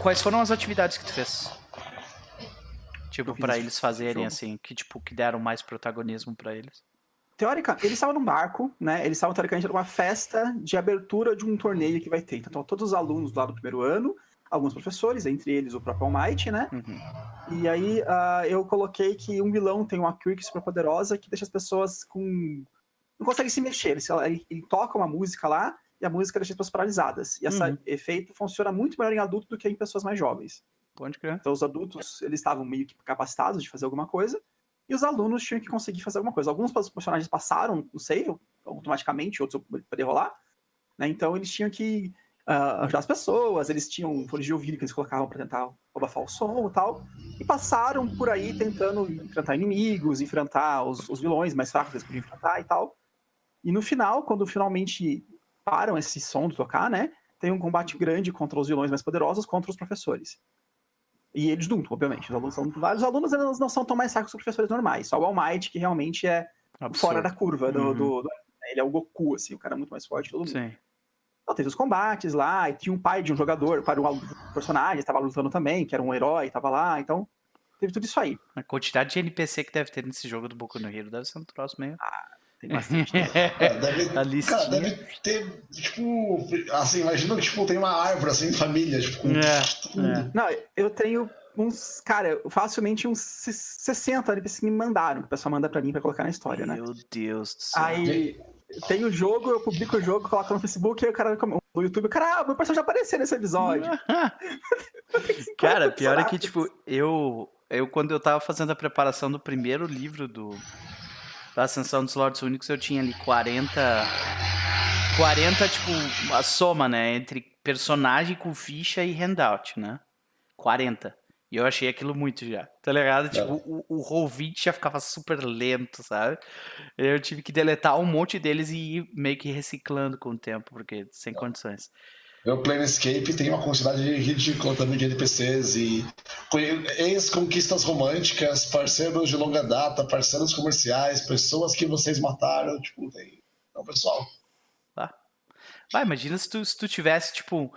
quais foram as atividades que tu fez? Tipo, para eles fazerem jogo. assim, que tipo que deram mais protagonismo para eles. Teórica, eles estavam num barco, né? Eles estavam, teoricamente, numa festa de abertura de um torneio que vai ter. Então, todos os alunos lá do primeiro ano, alguns professores, entre eles o próprio Almighty, né? Uhum. E aí ah, eu coloquei que um vilão tem uma quirk super poderosa que deixa as pessoas com. não conseguem se mexer. Ele, ele, ele toca uma música lá e a música deixa as pessoas paralisadas. E esse Uhum. efeito funciona muito melhor em adulto do que em pessoas mais jovens. Pode crer. Então os adultos, eles estavam meio que capacitados de fazer alguma coisa, e os alunos tinham que conseguir fazer alguma coisa. Alguns personagens passaram no save automaticamente, outros poder rolar, né? Então eles tinham que ah, ajudar as pessoas, eles tinham fones de ouvido que eles colocavam para tentar abafar o som e tal, e passaram por aí tentando enfrentar inimigos, enfrentar os, os vilões mais fracos que eles podiam enfrentar e tal. E no final, quando finalmente param esse som de tocar, né? Tem um combate grande contra os vilões mais poderosos, contra os professores. E eles junto, obviamente. Os alunos são vários alunos, eles não são tão mais fracos que os professores normais. Só o All Might, que realmente é fora Absurdo. da curva do, Uhum. do- do- Ele é o Goku, assim, o cara é muito mais forte que todo mundo. Sim. Então teve os combates lá, e tinha um pai de um jogador, para um personagem, estava lutando também, que era um herói, estava lá, então teve tudo isso aí. A quantidade de NPC que deve ter nesse jogo do Boku no Hero deve ser um troço meio. Tem bastante. né? <laughs> É, deve, cara, deve ter, tipo, assim, imagina que tipo, tem uma árvore assim, família, tipo, com É, tudo. é. Não, eu tenho uns, cara, facilmente uns 60 NPCs que me mandaram, que o pessoal manda pra mim pra colocar na história, né? Meu Deus do céu. Aí tem o jogo, eu publico o jogo, coloco no Facebook, aí o cara no YouTube, o cara, ah, meu personagem já apareceu nesse episódio. <laughs> <laughs> Cara, 50 pior é que, tipo, eu, eu quando eu tava fazendo a preparação do primeiro livro do da Ascensão dos Lords Únicos, eu tinha ali 40 40, tipo, a soma, né, entre personagem com ficha e handout, né? 40. E eu achei aquilo muito já, tá ligado? Tipo, o, o Roll20 já ficava super lento, sabe? Eu tive que deletar um monte deles e ir meio que reciclando com o tempo, porque sem condições. Meu Planescape tem uma quantidade ridícula também de NPCs e ex-conquistas românticas, parceiros de longa data, parceiros comerciais, pessoas que vocês mataram, tipo, tem. Então, pessoal. Tá. Vai, imagina se tu, se tu tivesse, tipo,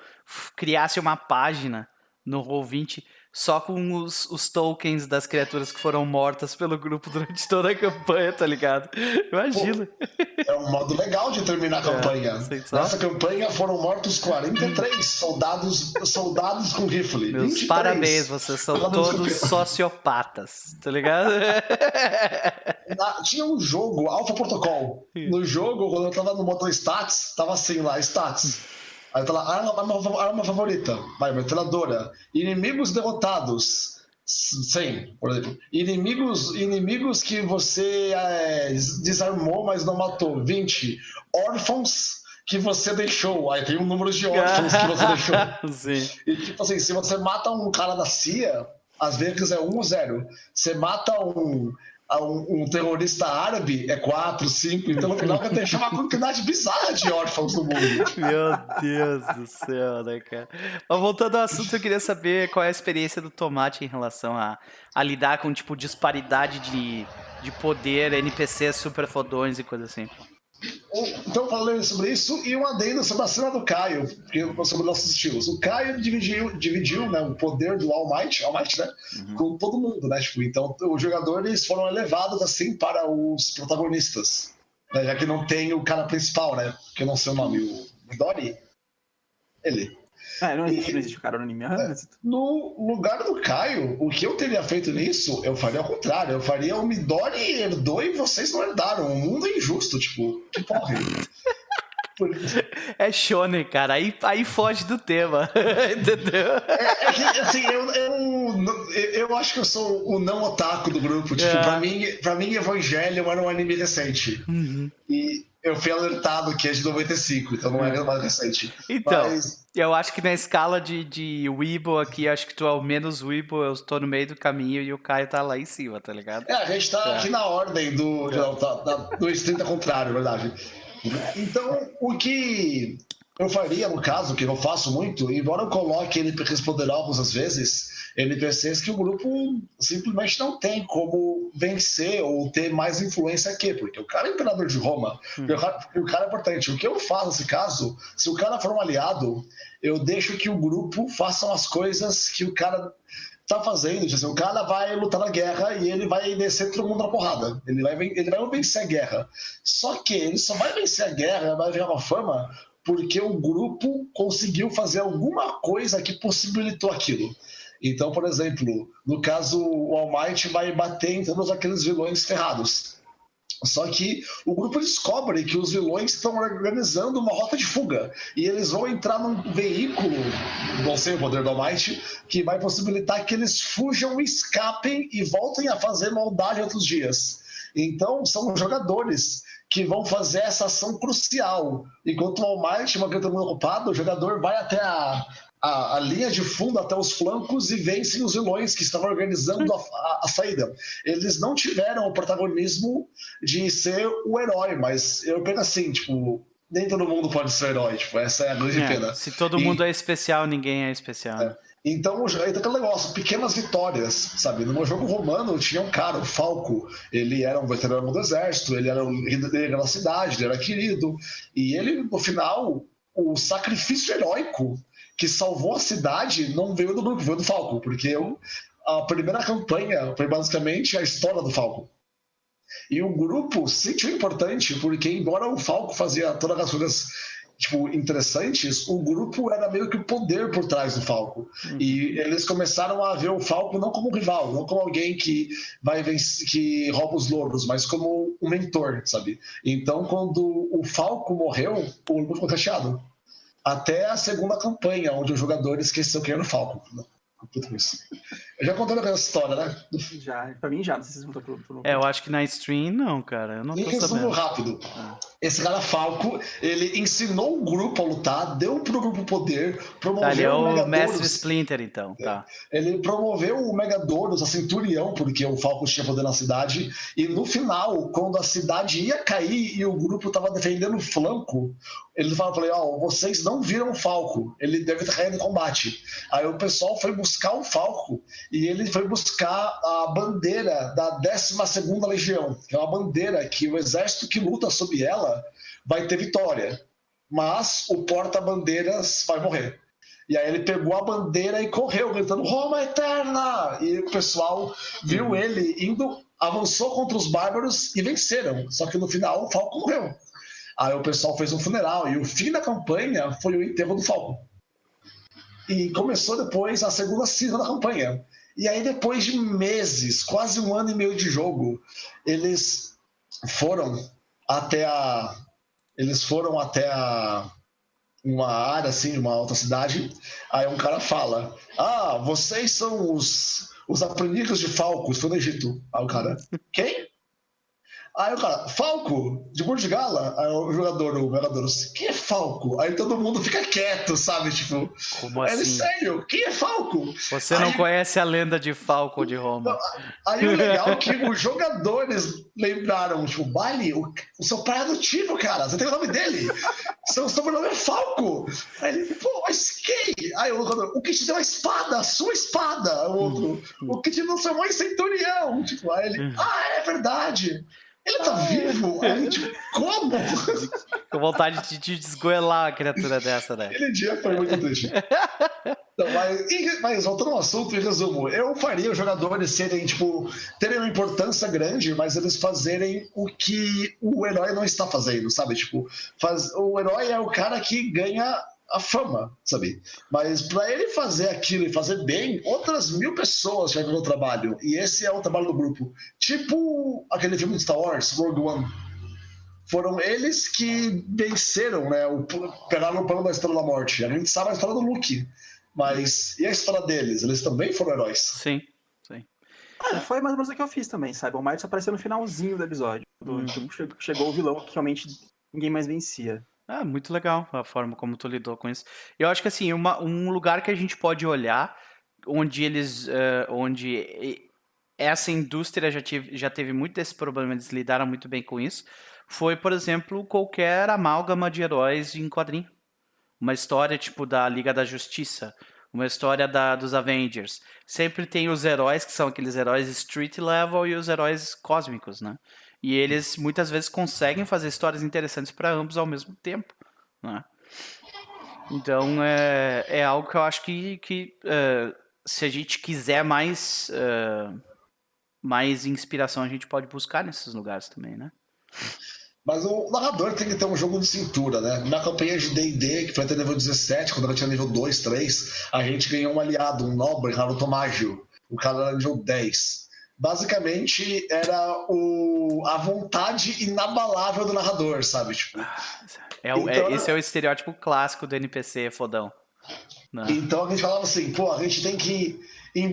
criasse uma página no Roll20 só com os, os, tokens das criaturas que foram mortas pelo grupo durante <laughs> toda a campanha, tá ligado? Imagina. Pô, é um modo legal de terminar a é, campanha. É, Nessa campanha foram mortos 43 soldados, soldados com rifle. Meus 23. parabéns, vocês são todos sociopatas, tá ligado? <laughs> Na, tinha um jogo, Alpha Protocol. No jogo, quando eu tava no modo stats, tava assim lá, stats. Aí tá lá, arma, arma, arma favorita. Vai, metralhadora. Inimigos derrotados. 100, por exemplo. Inimigos, inimigos que você é, desarmou, mas não matou. 20. Órfãos que você deixou. Aí tem um número de órfãos que você deixou. <laughs> Sim. E tipo assim, se você mata um cara da CIA, às vezes é 1 ou 0. Você mata um um, um, terrorista árabe é 4, 5, então no final vai deixar uma quantidade bizarra de órfãos no mundo. Meu Deus do céu, né, cara? Mas voltando ao assunto, eu queria saber qual é a experiência do Tomate em relação a, a lidar com, tipo, disparidade de, de poder, NPCs super fodões e coisa assim. Então, falando sobre isso, e um adendo sobre a cena do Caio, sobre nossos estilos. O Caio dividiu, dividiu né, o poder do All Might, All Might né, uhum. com todo mundo. Né, tipo, então, os jogadores foram elevados assim para os protagonistas. Né, já que não tem o cara principal, né? Que eu não sei o nome, o Dory. Ele. É, não existe, e, não existe o cara anime. Ah, é, no lugar do Caio, o que eu teria feito nisso, eu faria ao contrário. Eu faria o Midori herdou e vocês não herdaram. O mundo é injusto, tipo, que porra. <laughs> É shonen, cara. Aí, aí foge do tema. <laughs> Entendeu? É, é que, assim, eu, eu, eu acho que eu sou o não otaku do grupo. Tipo, é. pra, mim, pra mim, Evangelion era um anime recente. Uhum. E eu fui alertado que é de 95, então não é mais recente. Então, Mas... eu acho que na escala de, de Weibo aqui, acho que tu é o menos Weibo, eu estou no meio do caminho e o Caio tá lá em cima, tá ligado? É, a gente tá é. aqui na ordem do, é. do, do, do contrário, verdade. Então, o que eu faria, no caso, que eu faço muito, embora eu coloque NPCs poderosos às vezes, NPCs que o grupo simplesmente não tem como vencer ou ter mais influência aqui, porque o cara é imperador de Roma, hum. o, cara, o cara é importante. O que eu faço nesse caso, se o cara for um aliado, eu deixo que o grupo faça as coisas que o cara tá fazendo. Assim, o cara vai lutar na guerra e ele vai descer todo mundo na porrada. Ele vai, ele vai vencer a guerra. Só que ele só vai vencer a guerra, vai ganhar uma fama, porque o grupo conseguiu fazer alguma coisa que possibilitou aquilo. Então, por exemplo, no caso, o All Might vai bater em todos aqueles vilões ferrados. Só que o grupo descobre que os vilões estão organizando uma rota de fuga e eles vão entrar num veículo, não sei o poder do Almighty, que vai possibilitar que eles fujam, escapem e voltem a fazer maldade outros dias. Então, são jogadores que vão fazer essa ação crucial. Enquanto o Almighty, uma criatura ocupado, o jogador vai até a, a, a, linha de fundo até os flancos e vencem os vilões que estavam organizando a, a, a, saída. Eles não tiveram o protagonismo de ser o herói, mas eu penso assim, tipo, nem todo mundo pode ser herói, tipo, essa é a grande é, pena. Se todo e, mundo é especial, ninguém é especial. É. Então, tá aquele negócio, pequenas vitórias, sabe? No meu jogo romano tinha um cara, o Falco, ele era um veterano do exército, ele era o líder da cidade, ele era querido, e ele, no final, o sacrifício heróico que salvou a cidade não veio do grupo, veio do Falco, porque eu, a primeira campanha foi basicamente a história do Falco. E o grupo se sentiu importante, porque embora o Falco fazia todas as coisas tipo, interessantes, o grupo era meio que o poder por trás do Falco. Uhum. E eles começaram a ver o Falco não como um rival, não como alguém que vai vencer, que rouba os louros, mas como um mentor, sabe? Então, quando o Falco morreu, o grupo ficou chateado até a segunda campanha, onde o jogador esqueceu quem era o Falcon. isso. Eu já contei essa história, né? Já, pra mim já, não sei se vocês pro, pro... É, eu acho que na stream não, cara. Eu não em resumo rápido, ah. Esse cara Falco, ele ensinou o grupo a lutar, deu pro grupo poder, promoveu Ele é o o. Mestre Splinter, então. Tá. Ele promoveu o Megadorus, a Centurião, porque o Falco tinha poder na cidade. E no final, quando a cidade ia cair e o grupo estava defendendo o flanco, ele falou: falei, ó, vocês não viram o Falco, ele deve estar caindo em combate. Aí o pessoal foi buscar o Falco e ele foi buscar a bandeira da 12 Legião, que é uma bandeira que o exército que luta sob ela vai ter vitória. Mas o porta-bandeiras vai morrer. E aí ele pegou a bandeira e correu, gritando Roma Eterna! E o pessoal viu ele indo, avançou contra os bárbaros e venceram. Só que no final o Falco morreu. Aí o pessoal fez um funeral e o fim da campanha foi o enterro do Falco. E começou depois a segunda season da campanha. E aí depois de meses, quase um ano e meio de jogo, eles foram até a eles foram até a uma área assim, uma outra cidade. Aí um cara fala: "Ah, vocês são os os aprendizes de Falcos, foi no Egito". Aí o cara: "Quem?" Aí o cara, Falco, de Burj Gala. Aí o jogador, o jogador, quem é Falco? Aí todo mundo fica quieto, sabe? Tipo, Como é assim? sério, quem é Falco? Você não Aí- conhece a lenda de Falco de Roma. Aí o legal é que os jogadores lembraram, tipo, Baile, o, o seu pai é adotivo, cara, você tem o nome dele. Seu sobrenome é Falco. Aí ele, pô, mas quem? Aí o jogador, o que te deu a espada, a sua espada. O outro, o que te deu sua mãe centurião. Tipo, aí ele, ah, é verdade. Ele tá vivo? Aí ele, tipo, como? <laughs> Com vontade de te desgoelar uma criatura dessa, né? Aquele dia foi muito triste. Não, mas, mas voltando ao assunto, em resumo, eu faria os jogadores serem, tipo, terem uma importância grande, mas eles fazerem o que o herói não está fazendo, sabe? Tipo, faz, o herói é o cara que ganha a fama, sabe? Mas para ele fazer aquilo e fazer bem, outras mil pessoas já viram o trabalho. E esse é o trabalho do grupo. Tipo aquele filme de Star Wars, Rogue One foram eles que venceram, né? O, pegaram o plano da Estrela da Morte. A gente sabe a história do Luke, mas e a história deles? Eles também foram heróis. Sim. Ah, foi mais ou menos o que eu fiz também, sabe? O Miles apareceu no finalzinho do episódio. Do, Hum. che- chegou o vilão que realmente ninguém mais vencia. Ah, muito legal a forma como tu lidou com isso. Eu acho que assim, uma- um lugar que a gente pode olhar, onde eles, onde essa indústria já, tive, já teve muito desse problema, eles lidaram muito bem com isso, foi, por exemplo, qualquer amálgama de heróis em quadrinho. Uma história tipo da Liga da Justiça, uma história da, dos Avengers. Sempre tem os heróis que são aqueles heróis street level e os heróis cósmicos, né? E eles muitas vezes conseguem fazer histórias interessantes para ambos ao mesmo tempo, né? Então é, é algo que eu acho que, que eh, se a gente quiser mais eh, mais inspiração a gente pode buscar nesses lugares também, né? Mas o narrador tem que ter um jogo de cintura, né? Na campanha de D&D, que foi até nível 17, quando ela tinha nível 2, 3, a gente ganhou um aliado, um nobre, Naruto Mágio. O cara era nível 10. Basicamente, era o, a vontade inabalável do narrador, sabe? Tipo, É, é- Então- esse é o estereótipo clássico do NPC fodão. né? Então a gente falava assim, pô, a gente tem que.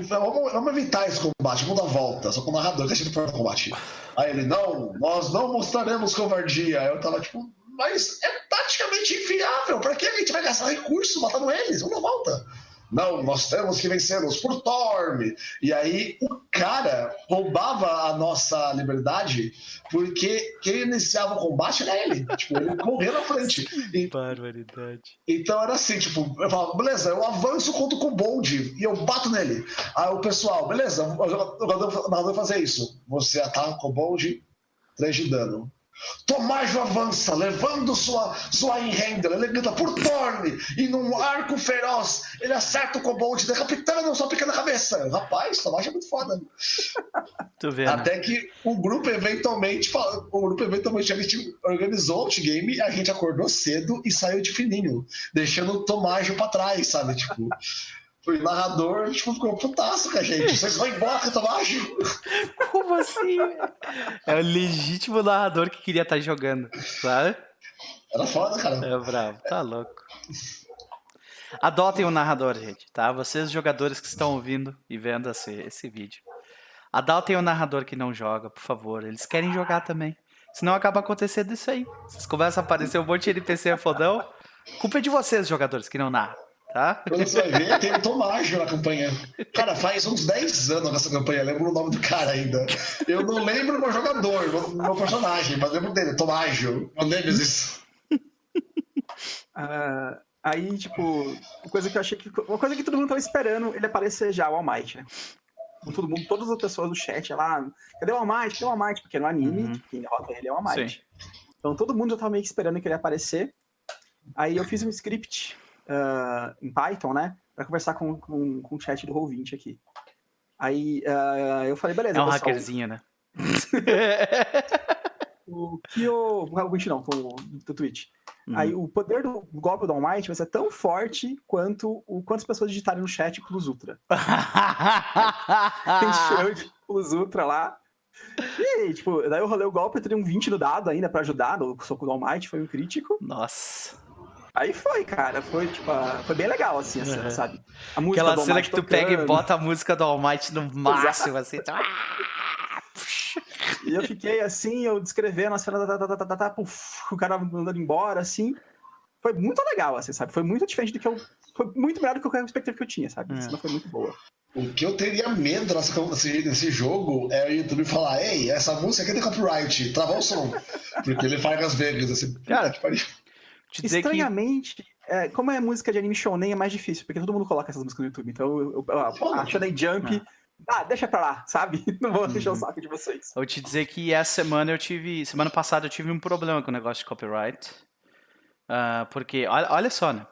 Vamos, vamos evitar esse combate, vamos dar volta, só com o narrador que a gente pode o combate. Aí ele, não, nós não mostraremos covardia. Aí eu tava tipo, mas é taticamente inviável, pra que a gente vai gastar recurso matando eles? Vamos dar volta. Não, nós temos que vencê-los por Torme. E aí o cara roubava a nossa liberdade porque quem iniciava o combate era ele. Tipo, ele corria na frente. <laughs> E Barbaridade. então era assim, tipo, eu falava, beleza, eu avanço contra o Kobold e eu bato nele. Aí o pessoal, beleza, o jogador o fazer isso. Você ataca o Kobold, 3 de dano. Tomajo avança, levando sua, sua enrenda. Ele grita por Torne e num arco feroz ele acerta o Kobold, decapitando sua pequena cabeça. Rapaz, Tomajo é muito foda. Né? <laughs> Até que o grupo eventualmente, o grupo eventualmente a gente organizou o outgame, a gente acordou cedo e saiu de fininho, deixando o Tomágio pra trás, sabe? Tipo, o narrador tipo, ficou putaço com a gente. Vocês vão embora com o Tomágio? Como assim? É o legítimo narrador que queria estar jogando, sabe? Era foda, cara. É bravo, tá louco. Adotem um narrador, gente, tá? Vocês jogadores que estão ouvindo e vendo esse, esse vídeo. Adotem um narrador que não joga, por favor. Eles querem jogar também. Senão acaba acontecendo isso aí. Vocês começam a aparecer um monte de NPC fodão. Culpa é de vocês, jogadores, que não narram. Tá? Quando você vai ver, tem o Tomágio na campanha. Cara, faz uns 10 anos nessa campanha, lembro o nome do cara ainda. Eu não lembro o meu jogador, o meu personagem, mas lembro dele, Tomágio, o Nemesis. Uh, aí, tipo, uma coisa que eu achei que. Uma coisa que todo mundo tava esperando ele aparecer já, o All Might, né? Todo mundo, todas as pessoas do chat lá, cadê o All Might? Cadê o All Might? Porque no anime, uhum. quem derrota ele é o All Might. Sim. Então todo mundo já tava meio que esperando que ele aparecer. Aí eu fiz um script uh, em Python, né? Pra conversar com, com, com o chat do Roll20 aqui. Aí uh, eu falei, beleza. É um pessoal, hackerzinho, né? <laughs> o que o. O não, o, do Twitch. Uhum. Aí o poder do golpe do All Might vai ser tão forte quanto o quantas pessoas digitarem no chat Plus Ultra. Encheu de Plus Ultra lá. E, tipo, daí eu rolei o golpe, eu teria um 20 no dado ainda pra ajudar, no soco do All Might, foi um crítico. Nossa. Aí foi, cara, foi tipo, foi bem legal, assim, uhum. sabe? A música Aquela cena que tu tocando. pega e bota a música do All Might no <laughs> máximo, assim. Então... E eu fiquei assim, eu descrevendo as cenas, tá, tá, tá, tá, puf, o cara andando embora, assim. Foi muito legal, assim, sabe? Foi muito diferente do que eu. Foi muito melhor do que a expectativa que eu tinha, sabe? A cena foi muito boa. O que eu teria medo nesse, nesse jogo é o YouTube falar: Ei, essa música aqui tem copyright, travar o som. <laughs> Porque ele faz as vezes, assim. Cara, Estranhamente, que... é, como é música de anime shonen, é mais difícil, porque todo mundo coloca essas músicas no YouTube. Então, eu, eu, eu, a Shonen Jump. É ah, deixa pra lá, sabe? <laughs> Não vou deixar o uhum. saco de vocês. Vou te dizer que essa semana eu tive. Semana passada eu tive um problema com o negócio de copyright. Uh, porque, olha, olha só, né?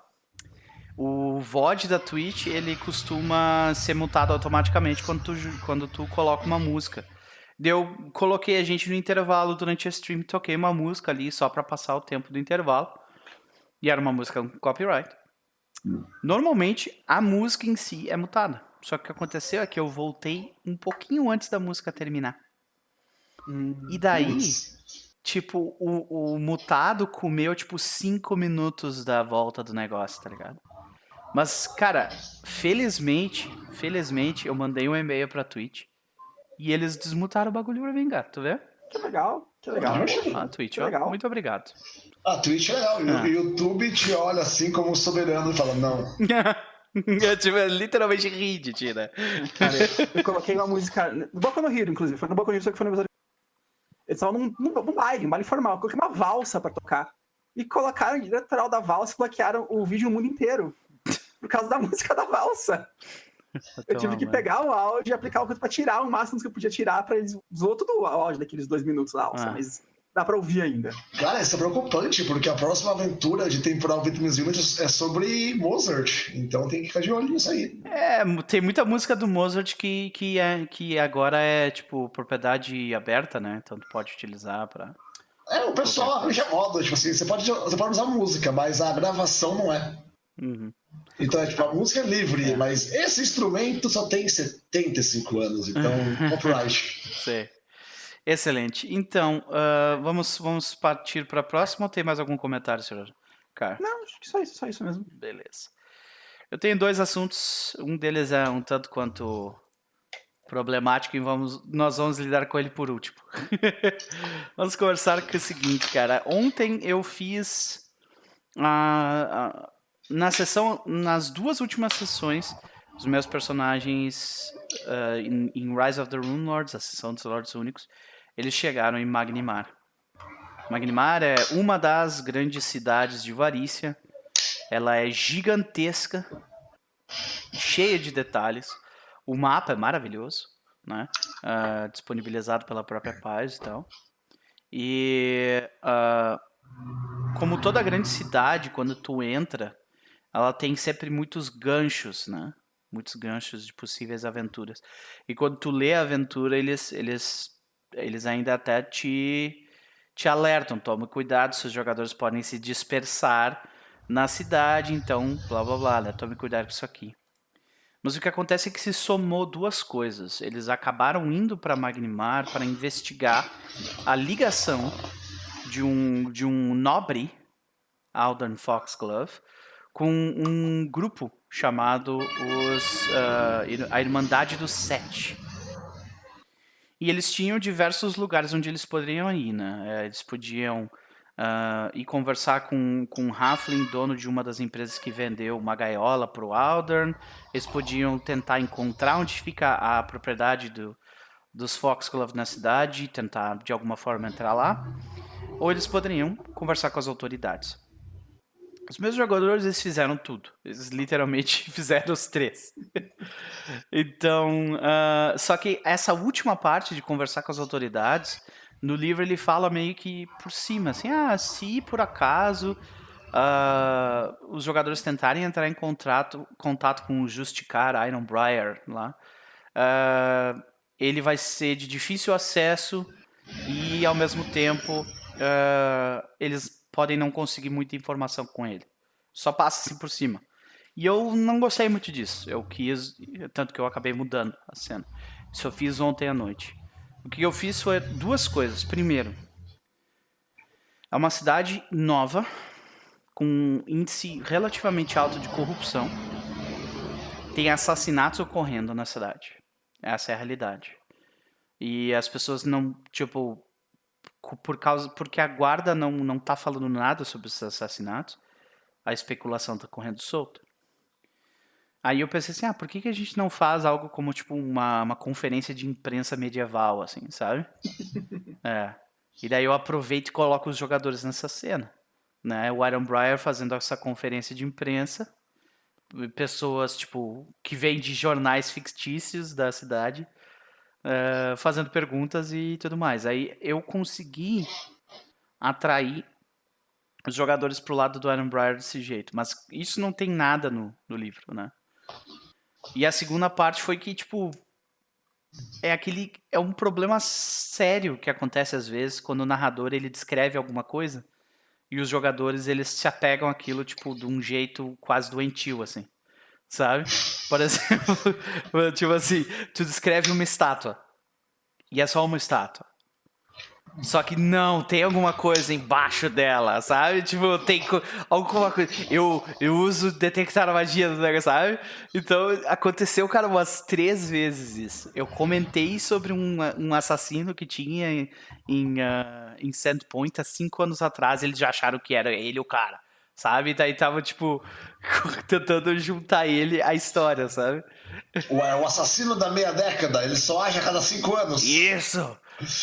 O VOD da Twitch, ele costuma ser mutado automaticamente quando tu, quando tu coloca uma música. Eu coloquei a gente no intervalo durante a stream, toquei uma música ali só para passar o tempo do intervalo. E era uma música com copyright. Hum. Normalmente, a música em si é mutada. Só que o que aconteceu é que eu voltei um pouquinho antes da música terminar. Hum, e daí, tipo, o, o mutado comeu, tipo, cinco minutos da volta do negócio, tá ligado? Mas, cara, felizmente, felizmente, eu mandei um e-mail pra Twitch e eles desmutaram o bagulho pra mim, gato, tu vê? Que legal, que legal. Ah, Twitch, ó, legal. muito obrigado. A Twitch é legal. Ah. O YouTube te olha assim como soberano e fala, não. <laughs> Eu tipo, literalmente ri de ti, né? Cara, eu coloquei uma música. No Boca no Rio, inclusive. Foi no Boca no Rio, só que foi no aniversário. Eles estavam num, num, num baile, um baile formal. Eu coloquei uma valsa pra tocar. E colocaram direto da valsa e bloquearam o vídeo no mundo inteiro. Por causa da <laughs> música da valsa. Eu tive que pegar o áudio e aplicar o coisa pra tirar o máximo que eu podia tirar pra eles. Zoou todo o áudio daqueles dois minutos lá, ah. mas dá pra ouvir ainda. Cara, isso é preocupante, porque a próxima aventura de temporal Vitamins Unit é sobre Mozart. Então tem que ficar de olho nisso aí. É, tem muita música do Mozart que, que, é, que agora é, tipo, propriedade aberta, né? Então tu pode utilizar pra. É, o pessoal arranja moda, tipo assim, você pode, você pode usar música, mas a gravação não é. Uhum. Então, é, tipo, a música é livre, é. mas esse instrumento só tem 75 anos, então <laughs> copyright. Sim. Excelente. Então, uh, vamos, vamos partir para a próxima ou tem mais algum comentário, senhor Car? Não, acho que só isso, só isso mesmo. Beleza. Eu tenho dois assuntos. Um deles é um tanto quanto problemático e vamos, nós vamos lidar com ele por último. <laughs> vamos conversar com o seguinte, cara. Ontem eu fiz uh, uh, na sessão, nas duas últimas sessões, os meus personagens uh, em, em, Rise of the Rune Lords, a sessão dos Lords Únicos, eles chegaram em Magnimar. Magnimar é uma das grandes cidades de Varícia. Ela é gigantesca, cheia de detalhes. O mapa é maravilhoso, né? Uh, disponibilizado pela própria paz e tal. E uh, como toda grande cidade, quando tu entra, ela tem sempre muitos ganchos, né? Muitos ganchos de possíveis aventuras. E quando tu lê a aventura, eles, eles eles ainda até te, te alertam, tome cuidado, seus jogadores podem se dispersar na cidade, então blá blá blá, né? tome cuidado com isso aqui. Mas o que acontece é que se somou duas coisas. Eles acabaram indo para Magnimar para investigar a ligação de um, de um nobre, Alden Foxglove, com um grupo chamado os, uh, a Irmandade dos Sete E eles tinham diversos lugares onde eles poderiam ir, né? É, eles podiam uh, ir conversar com, com um Halfling, dono de uma das empresas que vendeu uma gaiola para o Aldern. Eles podiam tentar encontrar onde fica a propriedade do, dos Foxglove na cidade e tentar de alguma forma entrar lá. Ou eles poderiam conversar com as autoridades. Os meus jogadores eles fizeram tudo. Eles literalmente <laughs> fizeram os três. então, uh, só que essa última parte de conversar com as autoridades, no livro ele fala meio que por cima, assim, ah, se por acaso uh, os jogadores tentarem entrar em contrato, contato com o Justicar Ironbriar lá, uh, ele vai ser de difícil acesso e ao mesmo tempo eles podem não conseguir muita informação com ele. Só passa assim por cima. E eu não gostei muito disso. Eu quis, tanto que eu acabei mudando a cena. Isso eu fiz ontem à noite. O que eu fiz foi duas coisas. Primeiro, é uma cidade nova, com índice relativamente alto de corrupção. Tem assassinatos ocorrendo na cidade. Essa é a realidade. E as pessoas não, tipo, por causa porque a guarda não não tá falando nada sobre esses assassinatos, a especulação tá correndo solta. Aí eu pensei assim, ah, por que, que a gente não faz algo como tipo uma, uma conferência de imprensa medieval, assim, sabe? <laughs> é. E daí eu aproveito e coloco os jogadores nessa cena, né? O Iron Briar fazendo essa conferência de imprensa, pessoas tipo que vêm de jornais fictícios da cidade uh, fazendo perguntas e tudo mais. Aí eu consegui atrair os jogadores pro lado do Aaron Breyer desse jeito. Mas isso não tem nada no, no livro, né? E a segunda parte foi que, tipo, é aquele é um problema sério que acontece às vezes quando o narrador ele descreve alguma coisa e os jogadores eles se apegam àquilo tipo de um jeito quase doentio assim sabe? Por <laughs> exemplo, tipo assim, tu descreve uma estátua e é só uma estátua. Só que não, tem alguma coisa embaixo dela, sabe? Tipo, tem alguma coisa. Eu, eu uso detectar a magia do negócio, sabe? Então, aconteceu, cara, umas três vezes isso. Eu comentei sobre um, um assassino que tinha em, em, uh, em Sandpoint há cinco anos atrás. Eles já acharam que era ele o cara sabe? Daí tava, tipo, <laughs> tentando juntar ele à história, sabe? O, o assassino da meia década, ele só age a cada cinco anos. Isso!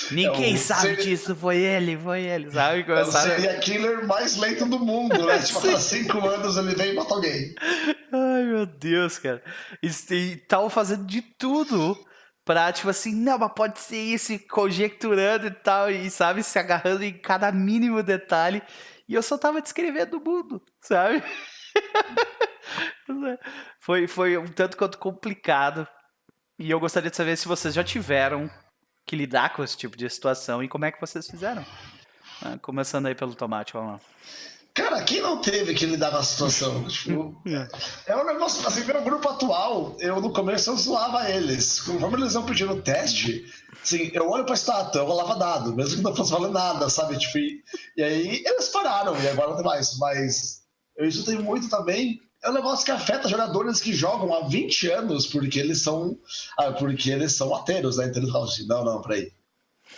Ninguém é sabe ser... disso, foi ele, foi ele, sabe? É o seria killer mais lento do mundo, né? <laughs> tipo, a cada cinco anos ele vem e mata alguém. Ai, meu Deus, cara. E, e tava fazendo de tudo pra, tipo assim, não, mas pode ser isso, conjecturando e tal, e sabe, se agarrando em cada mínimo detalhe. E eu só tava descrevendo o mundo, sabe? <laughs> foi, foi um tanto quanto complicado. E eu gostaria de saber se vocês já tiveram que lidar com esse tipo de situação e como é que vocês fizeram. Ah, começando aí pelo tomate, vamos lá. Cara, quem não teve que lidar com a situação? <laughs> Tipo, é. é um negócio, assim, meu grupo atual, eu no começo eu zoava eles. Conforme eles iam pedindo teste, assim, eu olho pra estátua, eu rolava dado, mesmo que não fosse valer nada, sabe? Tipo, e, e aí eles pararam, e agora não tem mais. Mas eu escutei muito também. É um negócio que afeta jogadores que jogam há 20 anos porque eles são. Ah, porque eles são ateiros, né? Então eles falam assim, não, não, peraí.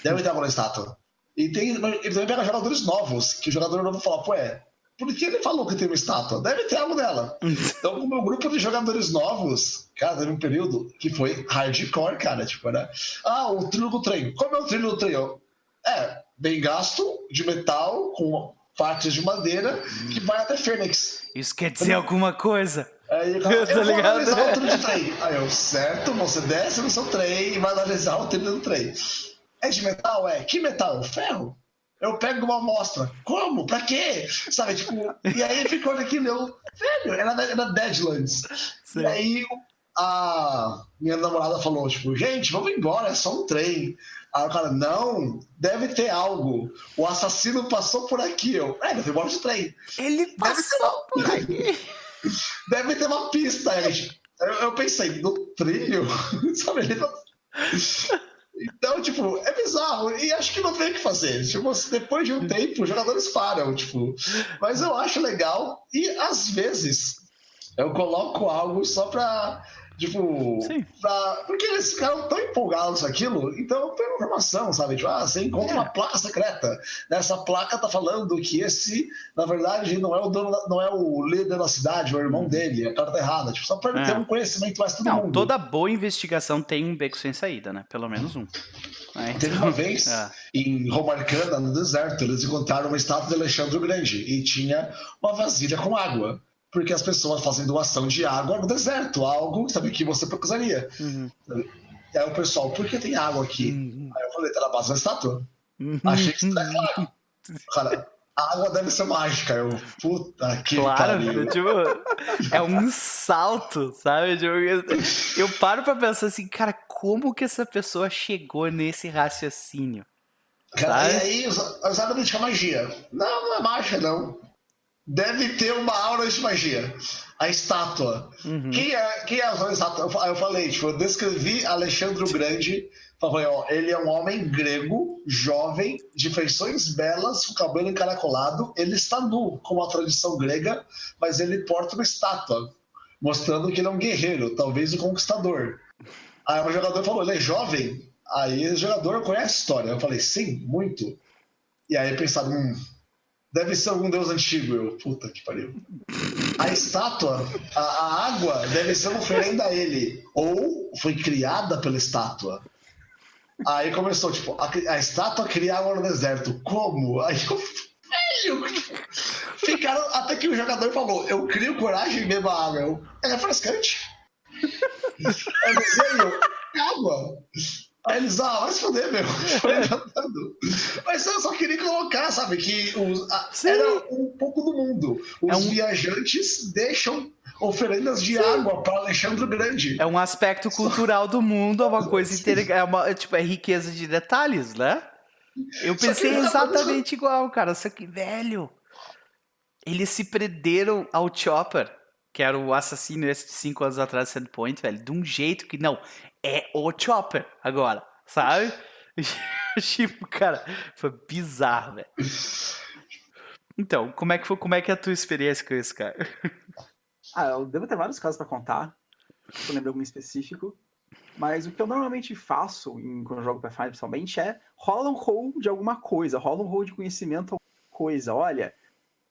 Deve ter alguma estátua. E tem, ele também pega jogadores novos, que o jogador novo fala, pô, é, porque ele falou que tem uma estátua. Deve ter algo dela. Então, o meu grupo de jogadores novos, cara, teve um período que foi hardcore, cara. Tipo, né? Ah, o trilho do trem. Como é o trilho do trem? É, bem gasto, de metal, com partes de madeira, que vai até Fênix. Isso quer dizer alguma coisa? Aí <laughs> eu, eu vou ligado? analisar o trilho do trem. Aí eu, certo, você desce no seu trem e vai analisar o trilho do trem. É de metal? É. Que metal? Ferro eu pego uma amostra. Como? Pra quê? Sabe, tipo, e aí ficou naquilo, eu, velho, era, era Deadlands. Sim. E aí a minha namorada falou, tipo, gente, vamos embora, é só um trem. Aí o cara, não, deve ter algo. O assassino passou por aqui. Eu, é, foi embora de trem. Ele passou por aqui. <laughs> Deve ter uma pista. Aí, eu, eu pensei, no trilho? <laughs> Sabe, ele não... Então, tipo, é bizarro. E acho que não tem o que fazer. Tipo, depois de um tempo, os jogadores param, tipo. Mas eu acho legal. E às vezes eu coloco algo só pra Tipo, pra... porque eles ficaram tão empolgados com aquilo, então tem informação, sabe? Tipo, ah, você encontra é. uma placa secreta. Nessa placa tá falando que esse, na verdade, não é o dono, não é o líder da cidade, é o irmão dele, a cara tá errada. Tipo, só pra é. ter um conhecimento mais todo não, mundo. Toda boa investigação tem um beco sem saída, né? Pelo menos um. É, Teve uma vez, é. em Romarcana, no deserto, eles encontraram uma estátua de Alexandre o Grande e tinha uma vasilha com água porque as pessoas fazem doação de água no deserto, algo sabe, que você precisaria. Uhum. Aí o pessoal, por que tem água aqui? Uhum. Aí eu falei, tá na base da estátua. Uhum. Achei que tá claro. Cara, a água deve ser mágica. Eu, puta que claro, tipo, é um salto, sabe? Tipo, eu paro pra pensar assim, cara, como que essa pessoa chegou nesse raciocínio? Cara, e aí, exatamente a magia. Não, não é mágica, não deve ter uma aura de magia. A estátua. Uhum. Quem é, quem é a estátua? Eu falei, tipo, eu descrevi Alexandre o Grande. Falei, ó, ele é um homem grego, jovem, de feições belas, com cabelo encaracolado. Ele está nu, como a tradição grega, mas ele porta uma estátua, mostrando que ele é um guerreiro, talvez um conquistador. Aí o jogador falou, ele é jovem? Aí o jogador conhece a história. Eu falei, sim, muito. E aí pensaram, hum, Deve ser algum deus antigo, eu. Puta que pariu. A estátua, a, a água, deve ser uma oferenda a ele. Ou foi criada pela estátua. Aí começou, tipo, a, a estátua cria água no deserto. Como? Aí eu. Velho! Ficaram. Até que o jogador falou: Eu crio coragem e bebo água. Eu, é refrescante. É desenho, água. Aí eles, ah, vai se foder, meu. <laughs> Mas eu só queria colocar, sabe, que os, a, era um pouco do mundo. Os é um... viajantes deixam oferendas de Sim. água para Alexandre Grande. É um aspecto cultural do mundo, é uma coisa interessante. É, uma, tipo, é riqueza de detalhes, né? Eu pensei exatamente igual, cara. Só que, velho, eles se prenderam ao Chopper, que era o assassino esse de 5 anos atrás de Sandpoint, velho, de um jeito que, não, é o Chopper agora, sabe? <laughs> tipo, cara, foi bizarro, velho. Então, como é que foi, como é que é a tua experiência com isso, cara? Ah, eu devo ter vários casos para contar. Eu lembro algum específico. Mas o que eu normalmente faço em, quando eu jogo Pathfinder, principalmente, é rola um roll de alguma coisa, rola um roll de conhecimento alguma coisa. Olha,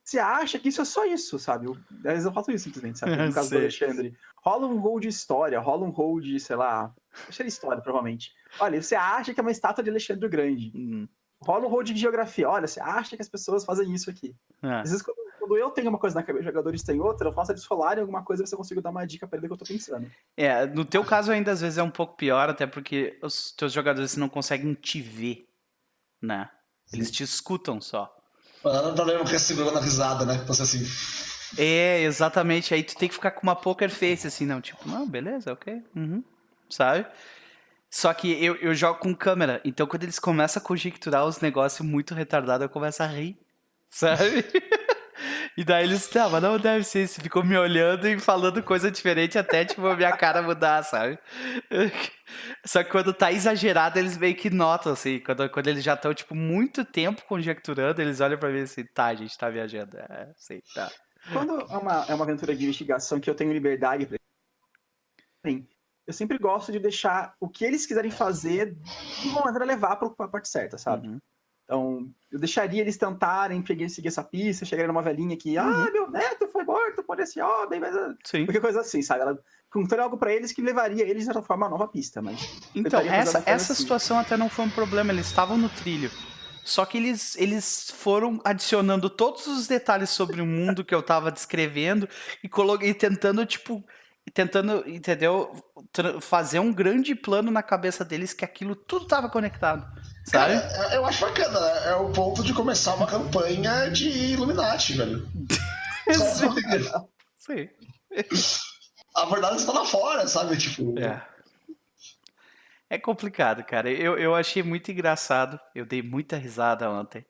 você acha que isso é só isso, sabe? Eu, às vezes eu faço isso simplesmente, sabe? <laughs> No caso do Alexandre. Rola um roll de história, rola um roll de, sei lá. Acho que história, provavelmente. Olha, você acha que é uma estátua de Alexandre o Grande. Uhum. Rola um roll de geografia. Olha, você acha que as pessoas fazem isso aqui. É. Às vezes, quando, quando, eu tenho uma coisa na cabeça, os jogadores têm outra, eu faço eles rolarem alguma coisa e você consigo dar uma dica pra ele do que eu tô pensando. É, no teu caso ainda às vezes é um pouco pior, até porque os teus jogadores não conseguem te ver, né? Eles Sim. te escutam só. Problema que é segurando a risada, né? Você assim. É, exatamente. Aí tu tem que ficar com uma poker face, assim, não. Tipo, não, beleza, ok. Uhum. Sabe? Só que eu, eu jogo com câmera, então quando eles começam a conjecturar os negócios muito retardados, eu começo a rir. <laughs> Sabe? E daí eles, tá, mas não deve ser isso. Ficou me olhando e falando coisa diferente até, tipo, a minha cara mudar, sabe? <laughs> Só que quando tá exagerado, eles meio que notam, assim. Quando, quando eles já estão, tipo, muito tempo conjecturando, eles olham pra mim assim, tá, a gente tá viajando. É, sei, tá. Quando é uma, é uma aventura de investigação que eu tenho liberdade pra... eu sempre gosto de deixar o que eles quiserem fazer de uma maneira levar pra parte certa, sabe? Uhum. Então, eu deixaria eles tentarem seguir essa pista, chegarem numa velhinha que, ah, uhum. ah, meu neto foi morto por esse homem, mas... Ah, Sim. Qualquer coisa assim, sabe? Ela contaria algo para eles que levaria eles, de certa forma, a nova pista, mas... Então, essa, essa assim. situação até não foi um problema, eles estavam no trilho. Só que eles, eles foram adicionando todos os detalhes sobre o mundo que eu tava descrevendo e, e tentando, tipo, tentando, entendeu? Fazer um grande plano na cabeça deles que aquilo tudo tava conectado. Sabe? Cara, eu acho bacana? É o ponto de começar uma campanha de Illuminati, velho. <laughs> Sim. Sim. A verdade está lá fora, sabe? Tipo. É. É complicado, cara. Eu, eu achei muito engraçado. Eu dei muita risada ontem.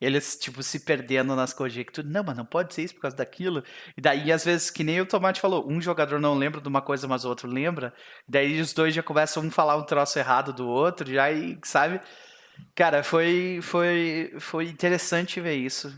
Eles, tipo, se perdendo nas conjecturas. Não, mas não pode ser isso por causa daquilo. E daí, às vezes, que nem o Tomate falou, um jogador não lembra de uma coisa, mas o outro lembra. Daí os dois já começam um falar um troço errado do outro, já e, sabe? Cara, foi, foi, foi interessante ver isso.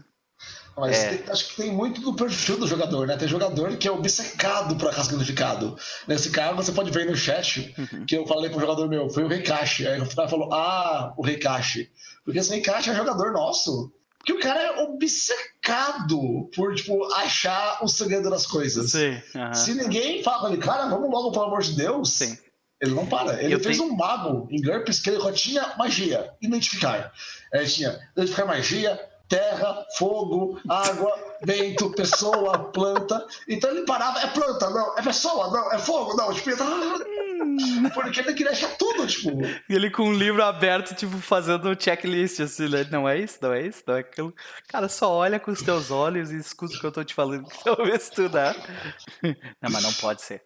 Mas é. tem, acho que tem muito do perfil do jogador, né? Tem jogador que é obcecado por casca unificado. Nesse caso, você pode ver no chat uhum. que eu falei pro jogador meu, foi o Reikashi. Aí o cara falou, ah, o Reikashi. Porque esse Reikashi é jogador nosso. Porque o cara é obcecado por, tipo, achar o segredo das coisas. Sim, Se ninguém fala com ele, cara, vamos logo, pelo amor de Deus. Sim. Ele não para. Ele eu fez tenho... um mago em GURPS que ele só tinha magia, identificar. Ele tinha identificar magia, terra, fogo, água, vento, pessoa, planta. Então ele parava, é planta, não, é pessoa, não, é fogo, não, tipo, hum. porque ele queria achar tudo, tipo. Ele com um livro aberto, tipo, fazendo um checklist, assim, né? Não é isso, não é isso, não é aquilo. Cara, só olha com os teus olhos e escuta o que eu tô te falando, <laughs> talvez tu, né? Não, mas não pode ser.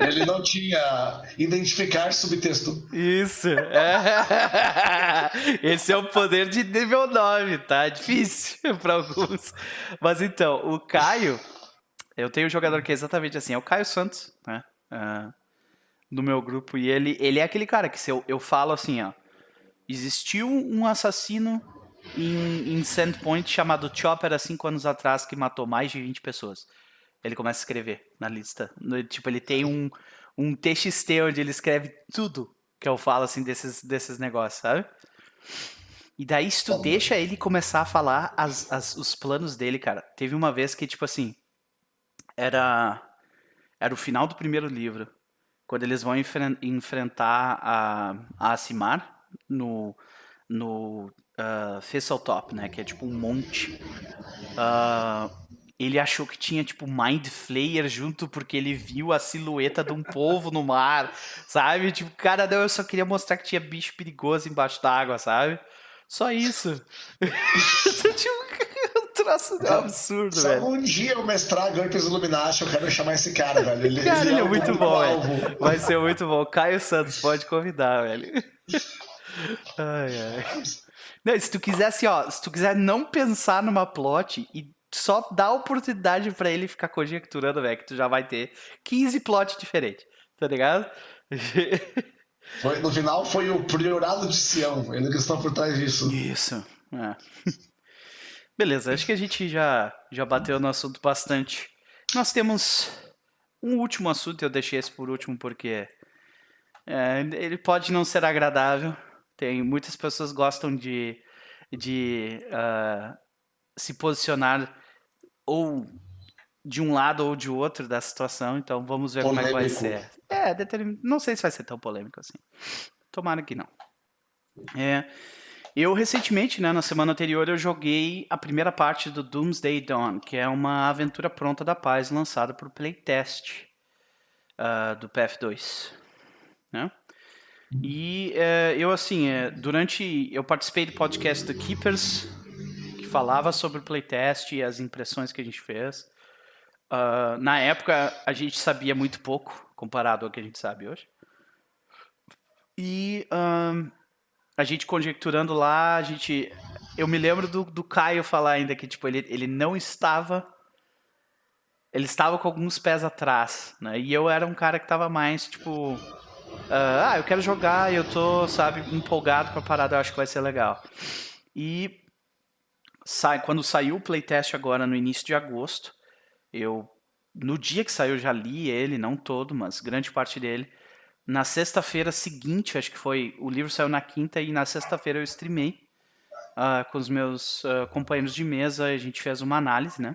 Ele não tinha identificar subtexto. Isso. É. <laughs> Esse é o poder de nível 9, tá? Difícil <laughs> para alguns. Mas então, o Caio, eu tenho um jogador que é exatamente assim, é o Caio Santos, né? Uh, no meu grupo. E ele, ele é aquele cara que se eu, eu falo assim, ó. Existiu um assassino em, em Sandpoint chamado Chopper há 5 anos atrás que matou mais de 20 pessoas ele começa a escrever na lista. No, tipo, ele tem um, um TXT onde ele escreve tudo que eu falo, assim, desses, desses negócios, sabe? E daí, se tu deixa ele começar a falar as, as, os planos dele, cara. Teve uma vez que, tipo assim, era, era o final do primeiro livro, quando eles vão enfren enfrentar a, a Asimar no, no uh, Top, né? Que é tipo um monte. Uh, ele achou que tinha, tipo, Mind Flayer junto porque ele viu a silhueta de um povo no mar, sabe? Tipo, cara, não, eu só queria mostrar que tinha bicho perigoso embaixo d'água, sabe? Só isso. <laughs> tipo, <laughs> um troço é absurdo, Só velho. um dia eu mestrar GURPS Illuminati, eu quero chamar esse cara, velho. Ele, cara, ele, é, é muito bom, velho. Vai ser muito bom. Caio Santos, pode convidar, velho. Ai, ai. Não, se tu quiser, assim, ó, se tu quiser não pensar numa plot e só dá oportunidade para ele ficar conjecturando, velho, que tu já vai ter 15 plots diferentes, tá ligado? <laughs> Foi, no final foi o priorado de Sião, ele que está por trás disso. Isso. É. <laughs> Beleza, acho que a gente já, já bateu no assunto bastante. Nós temos um último assunto, eu deixei esse por último porque é, ele pode não ser agradável. Tem muitas pessoas gostam de, de uh, se posicionar ou de um lado ou de outro da situação, então vamos ver polêmico. como é que vai ser. É, determin... não sei se vai ser tão polêmico assim. Tomara que não. É, eu recentemente, né, na semana anterior, eu joguei a primeira parte do Doomsday Dawn, que é uma aventura pronta da paz lançada por playtest uh, do PF2, né? E uh, eu assim, uh, durante eu participei do podcast do Keepers falava sobre o playtest e as impressões que a gente fez. Uh, na época, a gente sabia muito pouco comparado ao que a gente sabe hoje. E uh, a gente conjecturando lá, a gente. Eu me lembro do, do Caio falar ainda que tipo, ele, ele não estava. Ele estava com alguns pés atrás, né? E eu era um cara que estava mais, tipo. Uh, ah, eu quero jogar, eu tô, sabe, empolgado pra parada, eu acho que vai ser legal. E sai, quando saiu o playtest agora no início de agosto, eu no dia que saiu já li ele, não todo, mas grande parte dele. Na sexta-feira seguinte, acho que foi, o livro saiu na quinta e na sexta-feira eu streamei uh, com os meus uh, companheiros de mesa, a gente fez uma análise, né?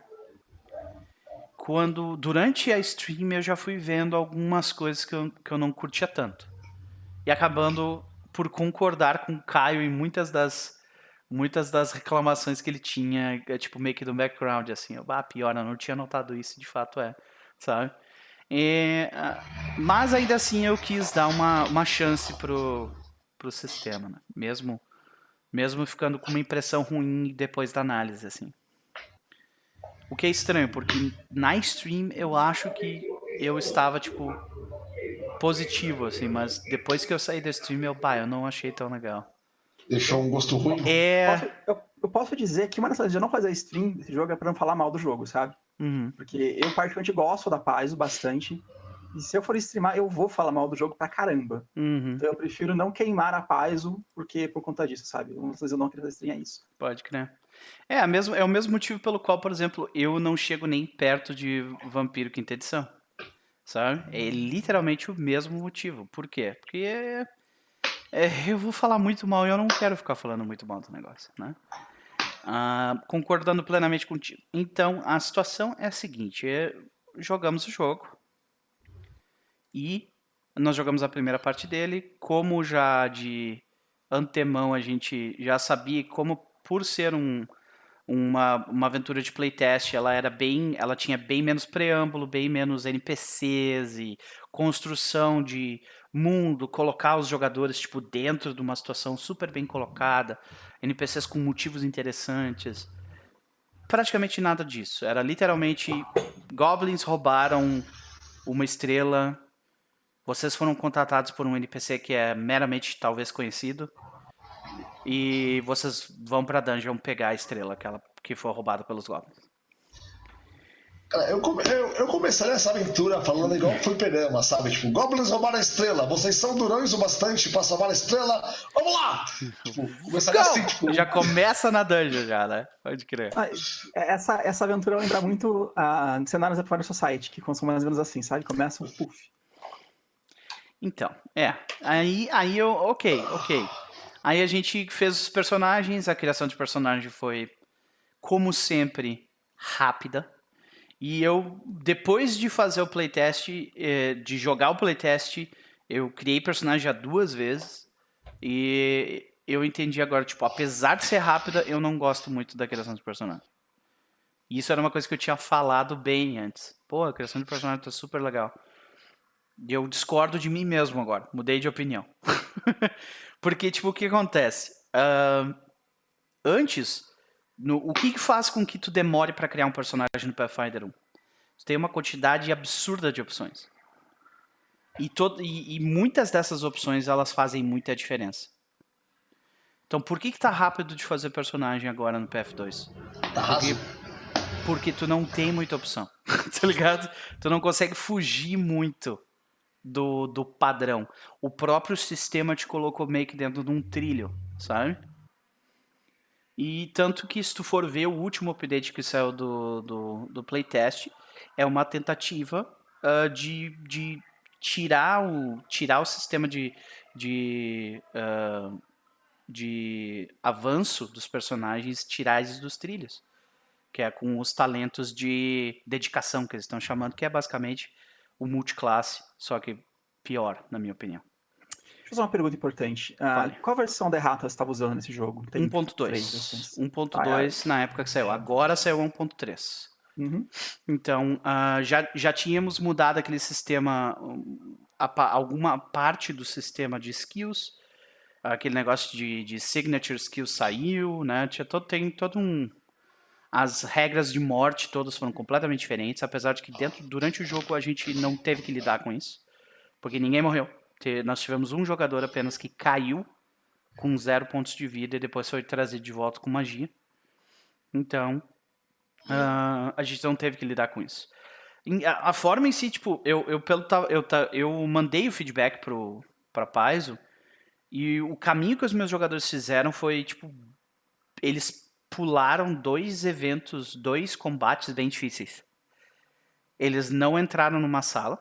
Quando durante a stream eu já fui vendo algumas coisas que eu, que eu não curtia tanto. E acabando por concordar com o Caio em muitas das muitas das reclamações que ele tinha, é, tipo, meio que do background, assim, eu, ah, pior, eu não tinha notado isso, de fato é, sabe? E, ah, mas ainda assim eu quis dar uma, uma chance pro, pro sistema, né? mesmo, mesmo ficando com uma impressão ruim depois da análise, assim. O que é estranho, porque na stream eu acho que eu estava, tipo, positivo, assim, mas depois que eu saí da stream, eu, bah, eu não achei tão legal. Deixou um gosto ruim? É. Posso, eu, eu, posso dizer que uma das razões de eu não fazer stream desse jogo é pra não falar mal do jogo, sabe? Uhum. Porque eu particularmente gosto da Paizo bastante. E se eu for streamar, eu vou falar mal do jogo pra caramba. Uhum. Então eu prefiro não queimar a paiso, porque por conta disso, sabe? Muitas vezes eu não acredito streamar isso. Pode crer. É, a mesmo, é o mesmo motivo pelo qual, por exemplo, eu não chego nem perto de Vampiro Quinta Edição. Sabe? É literalmente o mesmo motivo. Por quê? Porque é, eu vou falar muito mal e eu não quero ficar falando muito mal do negócio, né? Ah, concordando plenamente contigo. Então, a situação é a seguinte: é, jogamos o jogo e nós jogamos a primeira parte dele. Como já de antemão a gente já sabia como por ser um, uma, uma aventura de playtest, ela era bem, ela tinha bem menos preâmbulo, bem menos NPCs e construção de mundo, colocar os jogadores tipo dentro de uma situação super bem colocada, NPCs com motivos interessantes. Praticamente nada disso. Era literalmente goblins roubaram uma estrela. Vocês foram contratados por um NPC que é meramente talvez conhecido. E vocês vão pra dungeon pegar a estrela, aquela que foi roubada pelos goblins. Cara, eu, come- eu, eu começaria essa aventura falando igual o Fliperama, sabe? Tipo, Goblins roubaram a estrela, vocês são durões o bastante pra salvar a estrela, vamos lá! Tipo, começaria assim, tipo, Já começa na dungeon já, né? Pode crer. Ah, essa, essa aventura lembra muito a cenários da Fire Society, que são mais ou menos assim, sabe? Começa um puff. Então, é. Aí, aí eu. Ok, ok. Aí a gente fez os personagens, a criação de personagem foi, como sempre, rápida. E eu, depois de fazer o playtest, eh, de jogar o playtest, eu criei personagem já duas vezes. E eu entendi agora, tipo, apesar de ser rápida, eu não gosto muito da criação de personagem. E isso era uma coisa que eu tinha falado bem antes. Pô, a criação de personagem tá super legal. E eu discordo de mim mesmo agora. Mudei de opinião. <laughs> Porque, tipo, o que acontece? Ahn, antes, no- o que, que faz com que tu demore pra criar um personagem no Pathfinder 1? Tu tem uma quantidade absurda de opções. E, to- e- e muitas dessas opções, elas fazem muita diferença. Então, por que que tá rápido de fazer personagem agora no PF2? tá raso. Porque tu não tem muita opção, <laughs> tá ligado? Tu não consegue fugir muito do, do padrão. O próprio sistema te colocou meio que dentro de um trilho, sabe? E tanto que se tu for ver o último update que saiu do, do, do playtest, é uma tentativa ah, de, de tirar, o, tirar o sistema de, de, ah, de avanço dos personagens, tirar eles dos trilhos que é com os talentos de dedicação que eles estão chamando, que é basicamente o multiclasse, só que pior, na minha opinião. Deixa eu fazer uma pergunta importante. Fale. qual versão da Errata você estava usando nesse jogo? Tem 1.2. três versões. 1.2 na época que saiu. Agora saiu 1.3. Uhum. Então, ah, já, já tínhamos mudado aquele sistema, a alguma parte do sistema de skills, aquele negócio de, de signature skills saiu, né? Tinha todo, tem todo um... As regras de morte todas foram completamente diferentes, apesar de que dentro, durante o jogo a gente não teve que lidar com isso, porque ninguém morreu. Te- Nós tivemos um jogador apenas que caiu com zero pontos de vida e depois foi trazido de volta com magia. Então, ah, a gente não teve que lidar com isso. A, a forma em si, tipo, eu, eu, pelo, eu, eu mandei o feedback pro, pra Paizo e o caminho que os meus jogadores fizeram foi, tipo, eles pularam dois eventos, dois combates bem difíceis. Eles não entraram numa sala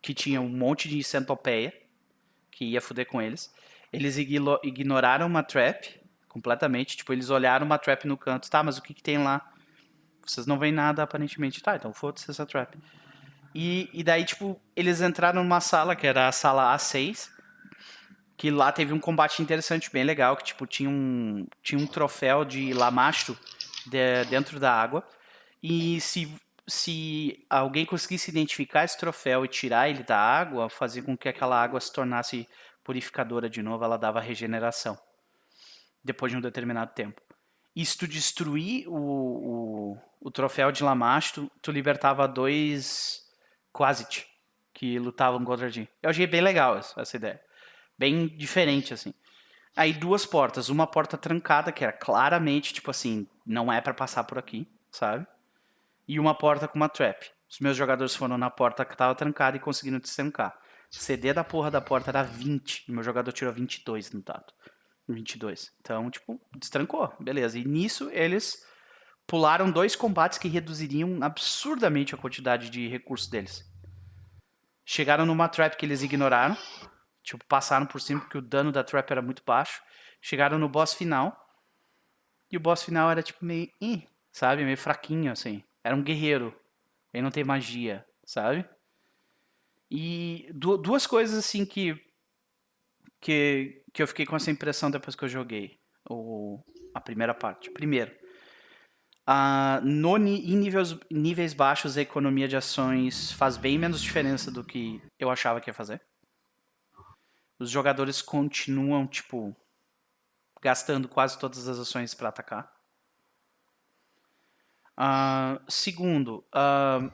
que tinha um monte de centopeia que ia fuder com eles. Eles ignoraram uma trap completamente. Tipo, eles olharam uma trap no canto. Tá, mas o que, que tem lá? Vocês não veem nada aparentemente. Tá, então foda-se essa trap. E, e daí, tipo, eles entraram numa sala que era a sala A6. Que lá teve um combate interessante, bem legal. Que, tipo, tinha um, tinha um troféu de lamasto de- dentro da água. E se, se alguém conseguisse identificar esse troféu e tirar ele da água, fazia com que aquela água se tornasse purificadora de novo, ela dava regeneração. Depois de um determinado tempo. E se tu destruir o, o, o troféu de Lamasto, tu libertava dois Quasit que lutavam contra ti. Eu achei bem legal essa, essa ideia. Bem diferente, assim. Aí duas portas. Uma porta trancada, que era claramente, tipo assim, não é pra passar por aqui, sabe? E uma porta com uma trap. Os meus jogadores foram na porta que tava trancada e conseguiram destrancar. CD da porra da porta era 20. E meu jogador tirou 22 no dado. 22. Então, tipo, destrancou. Beleza. E nisso eles pularam dois combates que reduziriam absurdamente a quantidade de recursos deles. Chegaram numa trap que eles ignoraram. Tipo, passaram por cima porque o dano da trap era muito baixo. Chegaram no boss final. E o boss final era tipo meio. Sabe? Meio fraquinho, assim. Era um guerreiro. Ele não tem magia, sabe? E duas coisas assim que, que, que eu fiquei com essa impressão depois que eu joguei o, a primeira parte. Primeiro, uh, no, em níveis, níveis baixos a economia de ações faz bem menos diferença do que eu achava que ia fazer. Os jogadores continuam, tipo, gastando quase todas as ações para atacar. Uh, segundo, uh,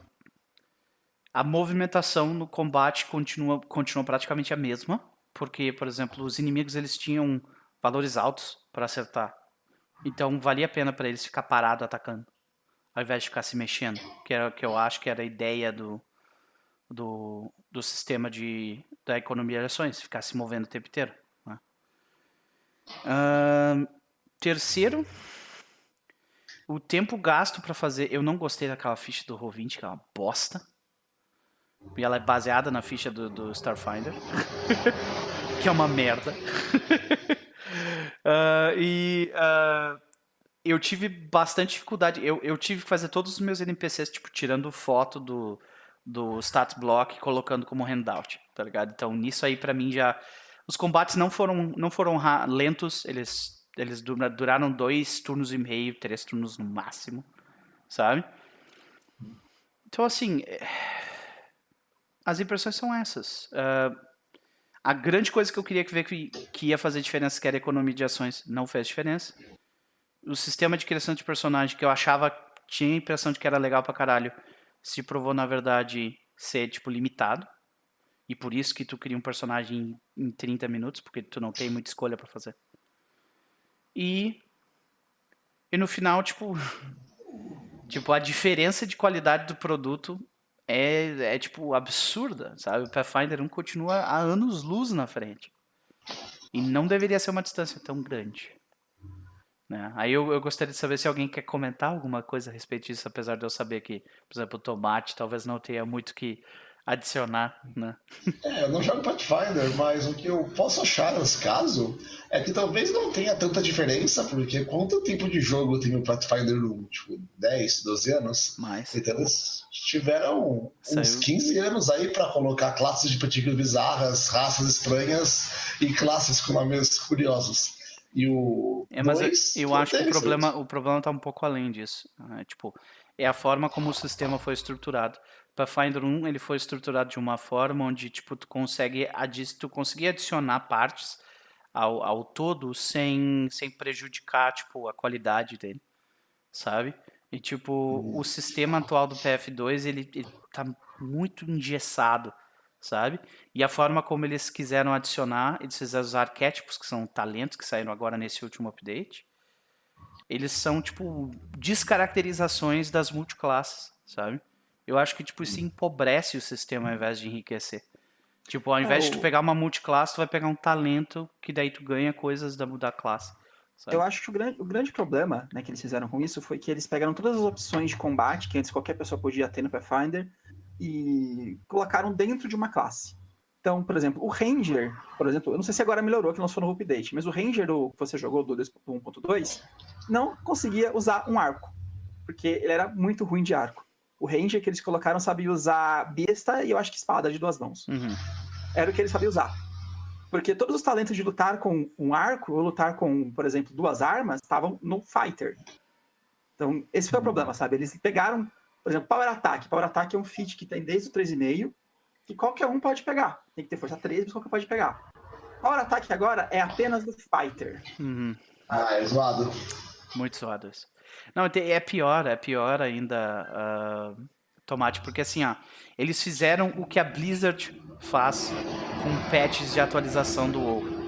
a movimentação no combate continua, continua praticamente a mesma, porque, por exemplo, os inimigos eles tinham valores altos para acertar. Então valia a pena para eles ficar parado atacando, ao invés de ficar se mexendo, que era que eu acho que era a ideia do, do, do sistema de, da economia de ações, ficar se movendo o tempo inteiro. Né? Uh, terceiro, o tempo gasto para fazer. Eu não gostei daquela ficha do Roll20, que é uma bosta. E ela é baseada na ficha do, do Starfinder. <laughs> que é uma merda. uh, <laughs> e uh, eu tive bastante dificuldade. Eu, eu tive que fazer todos os meus NPCs, tipo, tirando foto do, do stat block e colocando como handout, tá ligado? Então nisso aí para mim já. Os combates não foram, não foram lentos, eles eles duraram dois turnos e meio, três turnos no máximo, sabe? Então, assim, eh, as impressões são essas. Uh, a grande coisa que eu queria ver que, que ia fazer diferença, que era a economia de ações, não fez diferença. O sistema de criação de personagem, que eu achava, tinha a impressão de que era legal pra caralho, se provou, na verdade, ser, tipo, limitado. E por isso que tu cria um personagem em 30 minutos, porque tu não tem muita escolha para fazer. E, e no final, tipo, <laughs> tipo, a diferença de qualidade do produto é, é tipo absurda, sabe? O Pathfinder 1 continua há anos luz na frente. E não deveria ser uma distância tão grande. Né? Aí eu, eu gostaria de saber se alguém quer comentar alguma coisa a respeito disso, apesar de eu saber que, por exemplo, o tomate talvez não tenha muito que adicionar, né? É, eu não jogo Pathfinder, mas o que eu posso achar nesse caso é que talvez não tenha tanta diferença, porque quanto tempo de jogo tem o Pathfinder 1? Tipo, 10, 12 anos? Mais. Então eles tiveram Saiu. uns 15 anos aí para colocar classes de partículas bizarras, raças estranhas e classes com nomes curiosos. E o é, mas dois, eu, eu acho que o problema, o problema tá um pouco além disso. Né? Tipo, é a forma como o sistema foi estruturado. Pathfinder 1 ele foi estruturado de uma forma onde tipo tu consegue tu conseguia adicionar partes ao, ao todo sem, sem prejudicar tipo a qualidade dele, sabe? E tipo o sistema atual do PF2 ele, ele tá muito engessado, sabe? E a forma como eles quiseram adicionar, eles fizeram os arquétipos que são talentos que saíram agora nesse último update. Eles são tipo descaracterizações das multiclasses, sabe? Eu acho que, tipo, isso empobrece o sistema ao invés de enriquecer. Tipo, ao invés é, de tu pegar uma multiclasse, tu vai pegar um talento que daí tu ganha coisas da, da classe. Sabe? Eu acho que o grande, o grande problema né, que eles fizeram com isso foi que eles pegaram todas as opções de combate que antes qualquer pessoa podia ter no Pathfinder e colocaram dentro de uma classe. Então, por exemplo, o Ranger, por exemplo, eu não sei se agora melhorou que lançou no update, mas o Ranger do, que você jogou do 1.2 não conseguia usar um arco, porque ele era muito ruim de arco. O Ranger que eles colocaram sabia usar besta e eu acho que espada de duas mãos. Uhum. Era o que ele sabia usar. Porque todos os talentos de lutar com um arco ou lutar com, por exemplo, duas armas estavam no Fighter. Então, esse foi o problema, sabe? Eles pegaram, por exemplo, Power Attack. Power Attack é um feat que tem desde o 3,5 que qualquer um pode pegar. Tem que ter força 3, mas qualquer um pode pegar. Power Attack agora é apenas do Fighter. Uhum. Ah, é zoado. Muito zoado isso. Não, é pior, é pior ainda, uh, Tomate, porque assim, ó, eles fizeram o que a Blizzard faz com patches de atualização do WoW.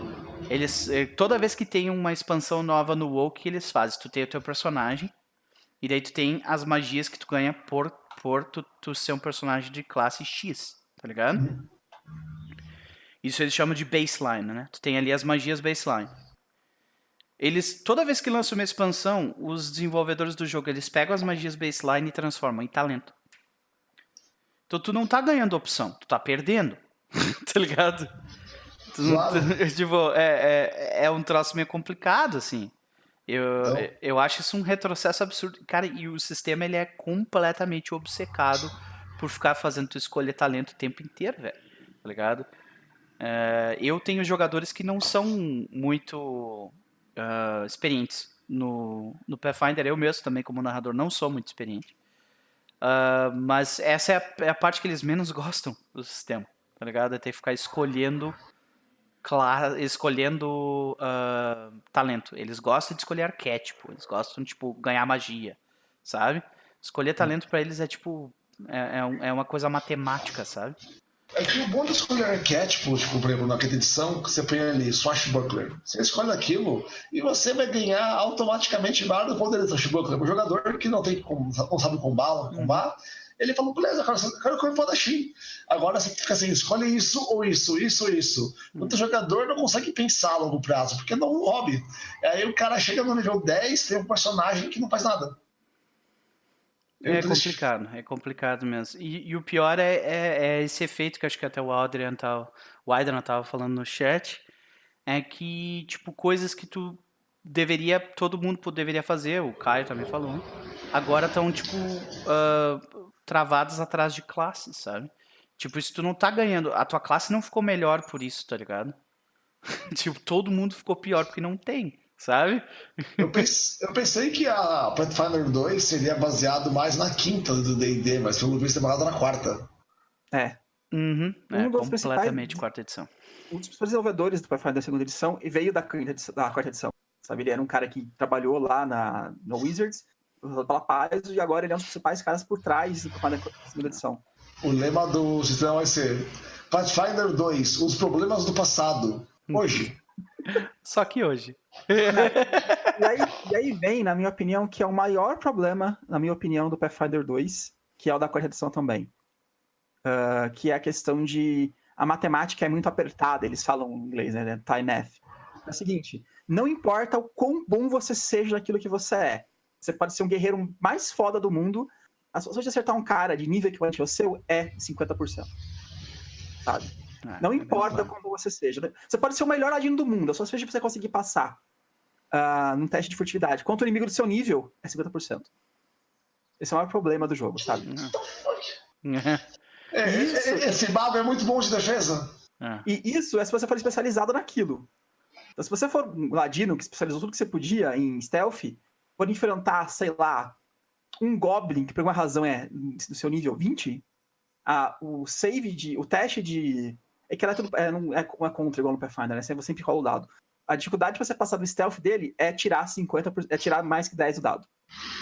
Eles, eh, toda vez que tem uma expansão nova no WoW, o que eles fazem? Tu tem o teu personagem, e daí tu tem as magias que tu ganha por por tu, tu ser um personagem de classe X, tá ligado? Uhum. Isso eles chamam de baseline, né? Tu tem ali as magias baseline. Eles, toda vez que lançam uma expansão, os desenvolvedores do jogo, eles pegam as magias baseline e transformam em talento. Então tu não tá ganhando opção, tu tá perdendo. <laughs> tá ligado? Tu Claro. tu- <laughs> tipo, é, é, é um troço meio complicado, assim. Eu, Então. eu acho isso um retrocesso absurdo. Cara, e o sistema ele é completamente obcecado por ficar fazendo tu escolher talento o tempo inteiro, velho. Tá ligado? É, eu tenho jogadores que não são muito ah, experientes no, no Pathfinder. Eu mesmo também, como narrador, não sou muito experiente. Ah, mas essa é a, é a parte que eles menos <laughs> gostam do sistema, tá ligado? É ter que ficar escolhendo cla- escolhendo ah, talento. Eles gostam de escolher arquétipo, eles gostam de, tipo, ganhar magia, sabe? Escolher talento pra eles é, tipo, é, é um- é uma coisa matemática, sabe? É que o bom de escolher arquétipo, tipo, por exemplo, na quinta edição, que você põe ali Swashbuckler. Você escolhe aquilo e você vai ganhar automaticamente vários poderes de Swashbuckler. O jogador que não, tem, não sabe combar, combar ele falou, beleza, cara, eu quero correr Dashim. Agora você fica assim, escolhe isso ou isso, isso ou isso. Outro jogador não consegue pensar a longo prazo, porque não é um hobby. Aí o cara chega no nível 10, tem um personagem que não faz nada. É complicado, é complicado mesmo. E, e o pior é, é- é esse efeito que acho que até o Adrian tava, o Adrian tava falando no chat, é que, tipo, coisas que tu deveria, todo mundo deveria fazer, o Caio também falou, agora estão, tipo, ah, travadas atrás de classes, sabe? Tipo, se tu não tá ganhando, a tua classe não ficou melhor por isso, tá ligado? <laughs> tipo, todo mundo ficou pior porque não tem, sabe? Eu pensei, eu pensei que a Pathfinder 2 seria baseado mais na quinta do D&D, mas pelo visto é baseado na quarta. É. Uhum, é Um completamente quarta edição. Um dos principais desenvolvedores do Pathfinder da segunda edição e veio da, quinta edição- da quarta edição. Sabe? Ele era um cara que trabalhou lá na, no Wizards, pela Paz, e agora ele é um dos principais caras por trás do Pathfinder da segunda edição. O lema do sistema vai ser Pathfinder 2, os problemas do passado. Hoje. Só que hoje. E aí, e aí vem, na minha opinião, que é o maior problema, na minha opinião, do Pathfinder 2, que é o da quarta edição também. Ah, que é a questão de. A matemática é muito apertada, eles falam em inglês, né? Time math. É o seguinte: não importa o quão bom você seja naquilo que você é. Você pode ser um guerreiro mais foda do mundo. A sua de acertar um cara de nível equivalente ao seu é 50%. Sabe? Ah, Não é importa como você seja. né? Você pode ser o melhor ladino do mundo, a sua chance de você conseguir passar ah, num teste de furtividade contra o inimigo do seu nível é 50%. Esse é o maior problema do jogo, sabe? <laughs> É, Isso. é, é, esse mago é muito bom de defesa. E isso é se você for especializado naquilo. Então, se você for um ladino que especializou tudo que você podia em stealth, por enfrentar, sei lá, um goblin que por alguma razão é do seu nível 20, ah, o save de. o teste de. É que ela é, tudo, é, não, é, é contra igual no Pathfinder, né? Você sempre rola o dado. A dificuldade de você passar do stealth dele é tirar 50%, é tirar mais que 10 do dado.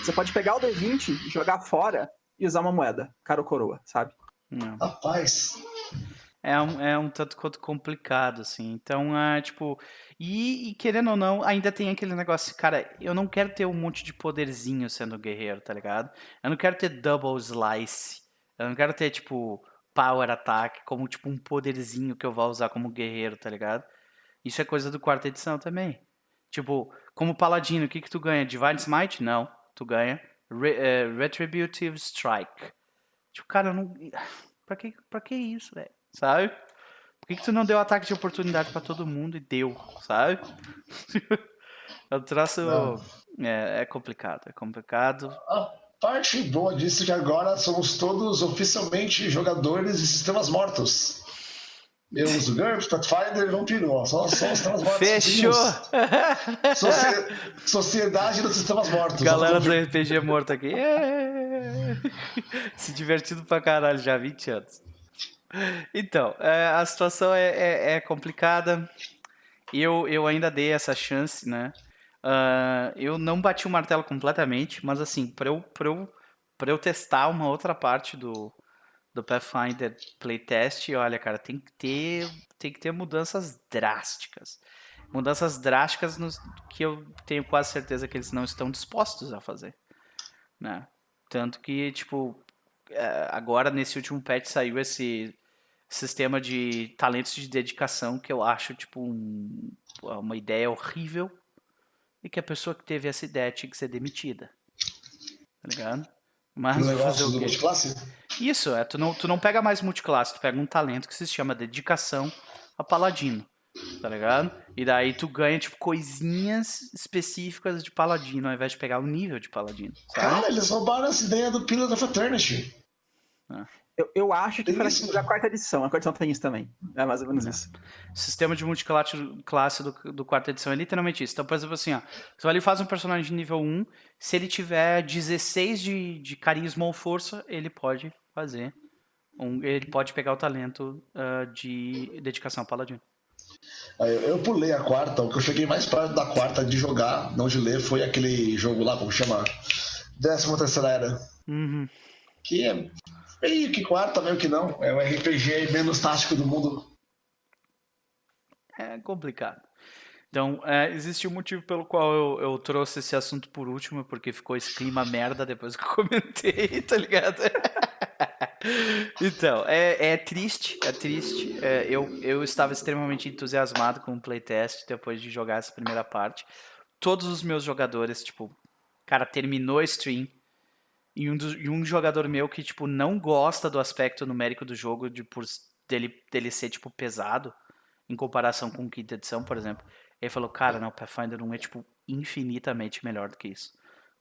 Você pode pegar o D20, jogar fora e usar uma moeda, cara ou coroa, sabe? não. Rapaz. É um, é um tanto quanto complicado, assim. Então, é tipo. E, e querendo ou não, ainda tem aquele negócio, cara, eu não quero ter um monte de poderzinho sendo guerreiro, tá ligado? Eu não quero ter double slice. Eu não quero ter, tipo, power attack como, tipo, um poderzinho que eu vou usar como guerreiro, tá ligado? Isso é coisa do quarta edição também. Tipo, como paladino, o que que tu ganha? Divine Smite? Não. Tu ganha Re- eh, Retributive Strike. Tipo, cara, eu não. <sighs> Pra que, pra que isso, velho? Sabe? Por que, que tu não deu ataque de oportunidade pra todo mundo e deu, sabe? o <laughs> traço. Não. É, é complicado, é complicado. A parte boa disso é que agora somos todos oficialmente jogadores de sistemas mortos. Eu uso GURPS, Pathfinder e Vampiro. Só só os sistemas mortos. Fechou! Socie- Sociedade dos Sistemas Mortos. Galera do RPG morto aqui. Se divertindo pra caralho já há 20 anos. Então, é, a situação é, é- é complicada. Eu, eu ainda dei essa chance, né? Ah, eu não bati o martelo completamente, mas assim, pra eu, pra eu, eu testar uma outra parte do, do Pathfinder playtest, olha, cara, tem que ter, tem que ter mudanças drásticas. Mudanças drásticas nos, que eu tenho quase certeza que eles não estão dispostos a fazer, né? Tanto que, tipo, é, agora nesse último patch saiu esse sistema de talentos de dedicação que eu acho tipo um, uma ideia horrível e que a pessoa que teve essa ideia tinha que ser demitida. Tá ligado? Mas o fazer o quê? multiclasse? Isso, é, tu não, tu não pega mais multiclasse, tu pega um talento que se chama dedicação a paladino. Tá ligado? E daí tu ganha, tipo, coisinhas específicas de paladino, ao invés de pegar o nível de paladino. Sabe? Cara, eles roubaram essa ideia do Pillar of Eternity. Ah. Eu, eu acho que foi a quarta edição. A quarta edição tem isso também. É mais ou menos isso. O sistema de multiclasse classe do, do quarta edição é literalmente isso. Então, por exemplo, assim, ó, você ali faz um personagem de nível 1, se ele tiver 16 de, de carisma ou força, ele pode fazer. Um, ele pode pegar o talento uh, de dedicação ao paladino. Eu pulei a quarta, o que eu cheguei mais perto da quarta de jogar, não de ler, foi aquele jogo lá, como chama? Décima terceira era. Uhum. Que é meio que quarta, meio que não. É o RPG menos tático do mundo. É complicado. Então, é, existe um motivo pelo qual eu, eu, trouxe esse assunto por último, porque ficou esse clima merda depois que eu comentei, <laughs> tá ligado? <laughs> então, é, é, triste, é triste. É, eu, eu estava extremamente entusiasmado com o playtest depois de jogar essa primeira parte. Todos os meus jogadores, tipo, cara, terminou a stream, e um, do, e um jogador meu que, tipo, não gosta do aspecto numérico do jogo, de, por, dele, dele ser, tipo, pesado, em comparação com quinta edição, por exemplo. Ele falou, cara, não, Pathfinder 1 é, tipo, infinitamente melhor do que isso,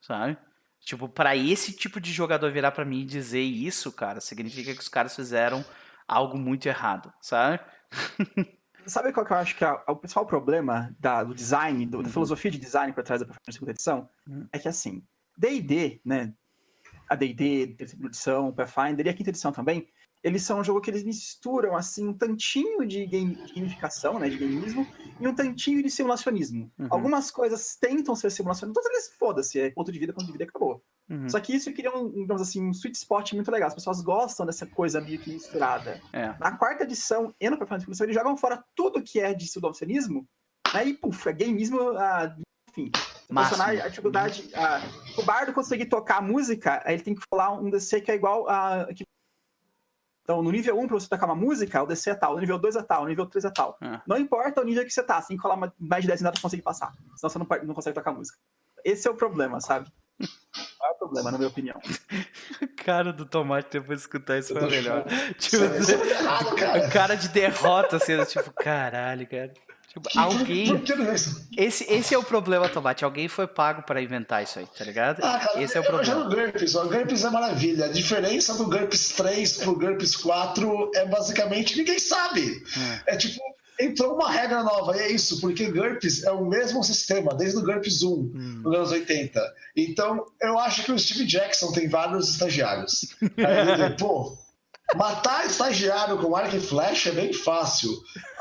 sabe? Tipo, para esse tipo de jogador virar para mim e dizer isso, cara, significa que os caras fizeram algo muito errado, sabe? <laughs> Sabe qual que eu acho que é o principal problema da, do design, do, da uhum. filosofia de design por trás da Pathfinder segunda edição? Uhum. É que, assim, D&D, né, a D&D, terceira edição, Pathfinder e a quinta edição também, eles são um jogo que eles misturam, assim, um tantinho de game, gamificação, né, de gameismo, e um tantinho de simulacionismo. Uhum. Algumas coisas tentam ser simulacionismo, todas eles, foda-se, é ponto de vida, ponto de vida, acabou. Uhum. Só que isso cria um, digamos assim, um sweet spot muito legal. As pessoas gostam dessa coisa meio que misturada. É. Na quarta edição e no Pathfinder eles jogam fora tudo que é de simulacionismo, né, e, puf, é gameismo, ah, enfim, personagem, a dificuldade. A, o bardo conseguir tocar a música, ele tem que falar um DC que é igual a. Que, então, no nível 1, pra você tocar uma música, o DC é tal, no nível 2 é tal, no nível 3 é tal. É. Não importa o nível que você tá, você tem que falar mais de 10 nada pra conseguir passar. Senão você não, não consegue tocar música. Esse é o problema, sabe? <laughs> Não é o problema, na minha opinião. cara do tomate depois de escutar isso foi melhor. Tipo, é <laughs> cara de derrota, assim, tipo, caralho, cara. Alguém. Esse, esse é o problema, Tomate. Alguém foi pago para inventar isso aí, tá ligado? Ah, cara, esse é o problema. Eu o GURPS. O GURPS é maravilha. A diferença do GURPS 3 pro GURPS 4 é basicamente ninguém sabe. É, é tipo, entrou uma regra nova, e é isso, porque GURPS é o mesmo sistema, desde o GURPS 1, hum. nos anos 80. Então, eu acho que o Steve Jackson tem vários estagiários. Aí ele, pô, Matar estagiário com arco e flecha é bem fácil.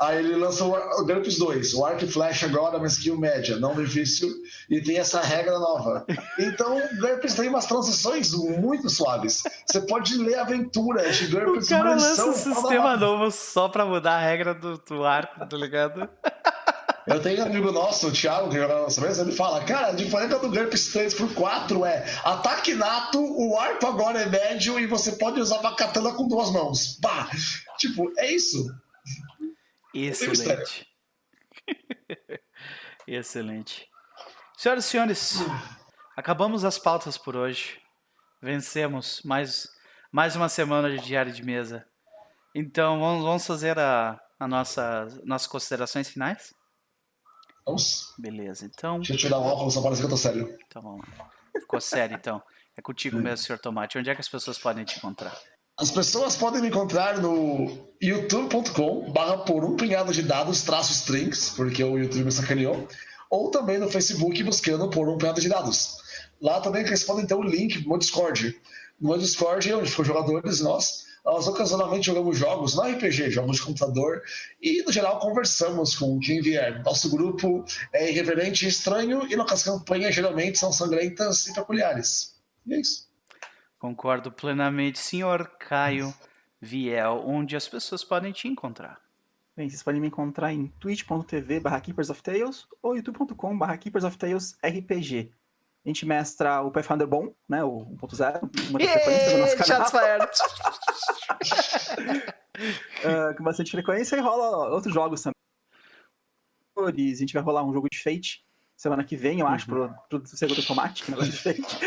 Aí ele lançou o GURPS 2, o arco e flecha agora, uma skill média, não difícil, e tem essa regra nova. Então, o GURPS tem umas transições muito suaves. Você pode ler aventuras de GURPS O cara lança um sistema novo só pra mudar a regra do, do arco, tá ligado? <laughs> Eu tenho um amigo nosso, o Thiago, que joga na nossa mesa, ele fala, cara, a diferença do GURPS 3 por 4 é ataque nato, o arco agora é médio e você pode usar uma katana com duas mãos. Pá! Tipo, é isso. Excelente. <laughs> Excelente. Senhoras e senhores, acabamos as pautas por hoje. Vencemos mais, mais uma semana de diário de mesa. Então, vamos, vamos fazer a, a nossa, nossas considerações finais? Vamos? Beleza, então. Deixa eu tirar o óculos só parece que eu tô sério. Então vamos lá. Ficou sério então. É contigo mesmo, senhor Tomate. Onde é que as pessoas podem te encontrar? As pessoas podem me encontrar no youtube.com barra por um punhado de dados traço strings, porque o YouTube me sacaneou, ou também no Facebook buscando por um punhado de dados. Lá também vocês podem ter o um link no meu Discord. No meu Discord, onde ficam jogadores nós, nós ocasionalmente jogamos jogos, não RPG, jogos de computador, e no geral conversamos com quem vier. Nosso grupo é irreverente e estranho, e nossas campanhas geralmente são sangrentas e peculiares. E é isso. Concordo plenamente, senhor Caio Viel, onde as pessoas podem te encontrar. Bem, vocês podem me encontrar em twitch.tv barra Keepers of Tales ou youtube.com barra Keepers of Tales RPG. A gente mestra o Pathfinder bom, né? O 1.0, uma das frequências do nosso canal. <laughs> uh, <laughs> com bastante frequência e rola outros jogos também. A gente vai rolar um jogo de Fate semana que vem, eu acho, uhum. pro, pro segundo tomate, que negócio de Fate.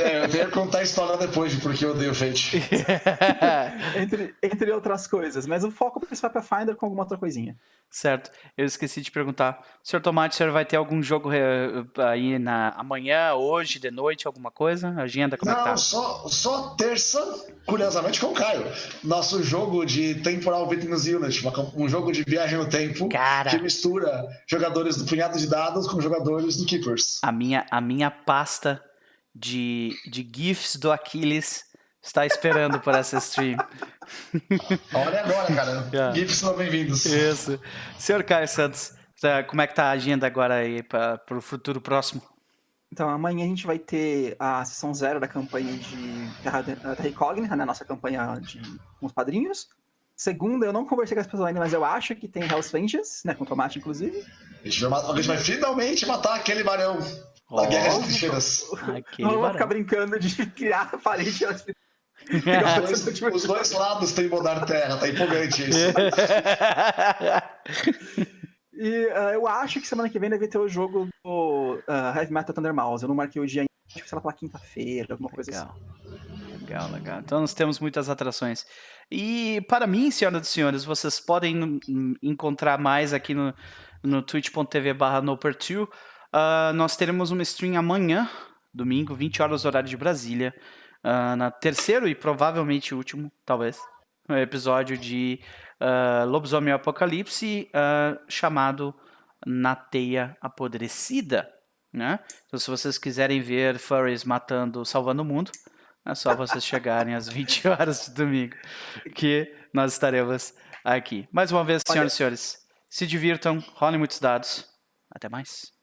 é, eu tenho que contar a história depois de porque eu odeio Fate. <laughs> entre, entre outras coisas, mas o foco principal é Pathfinder com alguma outra coisinha. Certo. Eu esqueci de perguntar. Senhor Tomate, o senhor vai ter algum jogo eh, aí na amanhã, hoje, de noite, alguma coisa? Agenda, como Não, é que tá? só, só terça, curiosamente, com o Caio. Nosso jogo de Temporal Witness Unit, um jogo de viagem no tempo Cara. que mistura jogadores do punhado de dados com jogadores do Keepers. A minha, a minha pasta de, de GIFs do Aquiles está esperando por essa stream. <laughs> Olha agora, cara. <laughs> Yeah. GIFs são bem-vindos. Isso. Senhor Caio Santos, tá, como é que tá a agenda agora aí para o futuro próximo? Então, amanhã a gente vai ter a sessão zero da campanha de Terra, Terra Incógnita, né? Nossa campanha de, com os padrinhos. Segunda, eu não conversei com as pessoas ainda, mas eu acho que tem Hell's Vengeance, né? Com Tomate, inclusive. A gente vai, a gente vai finalmente matar aquele barão da Guerra das Trincheiras. Não vou ficar brincando de <laughs> criar a parede <laughs> os dois lados tem mudar terra, tá empolgante isso. <laughs> e uh, eu acho que semana que vem deve ter o jogo do uh, Heavy Metal Thunder Mouse. Eu não marquei o dia ainda, acho que será pela quinta-feira, alguma coisa legal. assim. Legal, legal. Então nós temos muitas atrações. E para mim, senhoras e senhores, vocês podem encontrar mais aqui no, no twitch.tv barra noper2. Uh, nós teremos uma stream amanhã, domingo, 20 horas horário de Brasília uh, na terceiro e provavelmente último, talvez, episódio de uh, Lobisomem Apocalipse, uh, chamado Na Teia Apodrecida. Né? Então, se vocês quiserem ver furries matando, salvando o mundo, é só vocês chegarem às 20 <laughs> horas de domingo, que nós estaremos aqui. Mais uma vez, senhoras e senhores, se divirtam, rolem muitos dados. Até mais.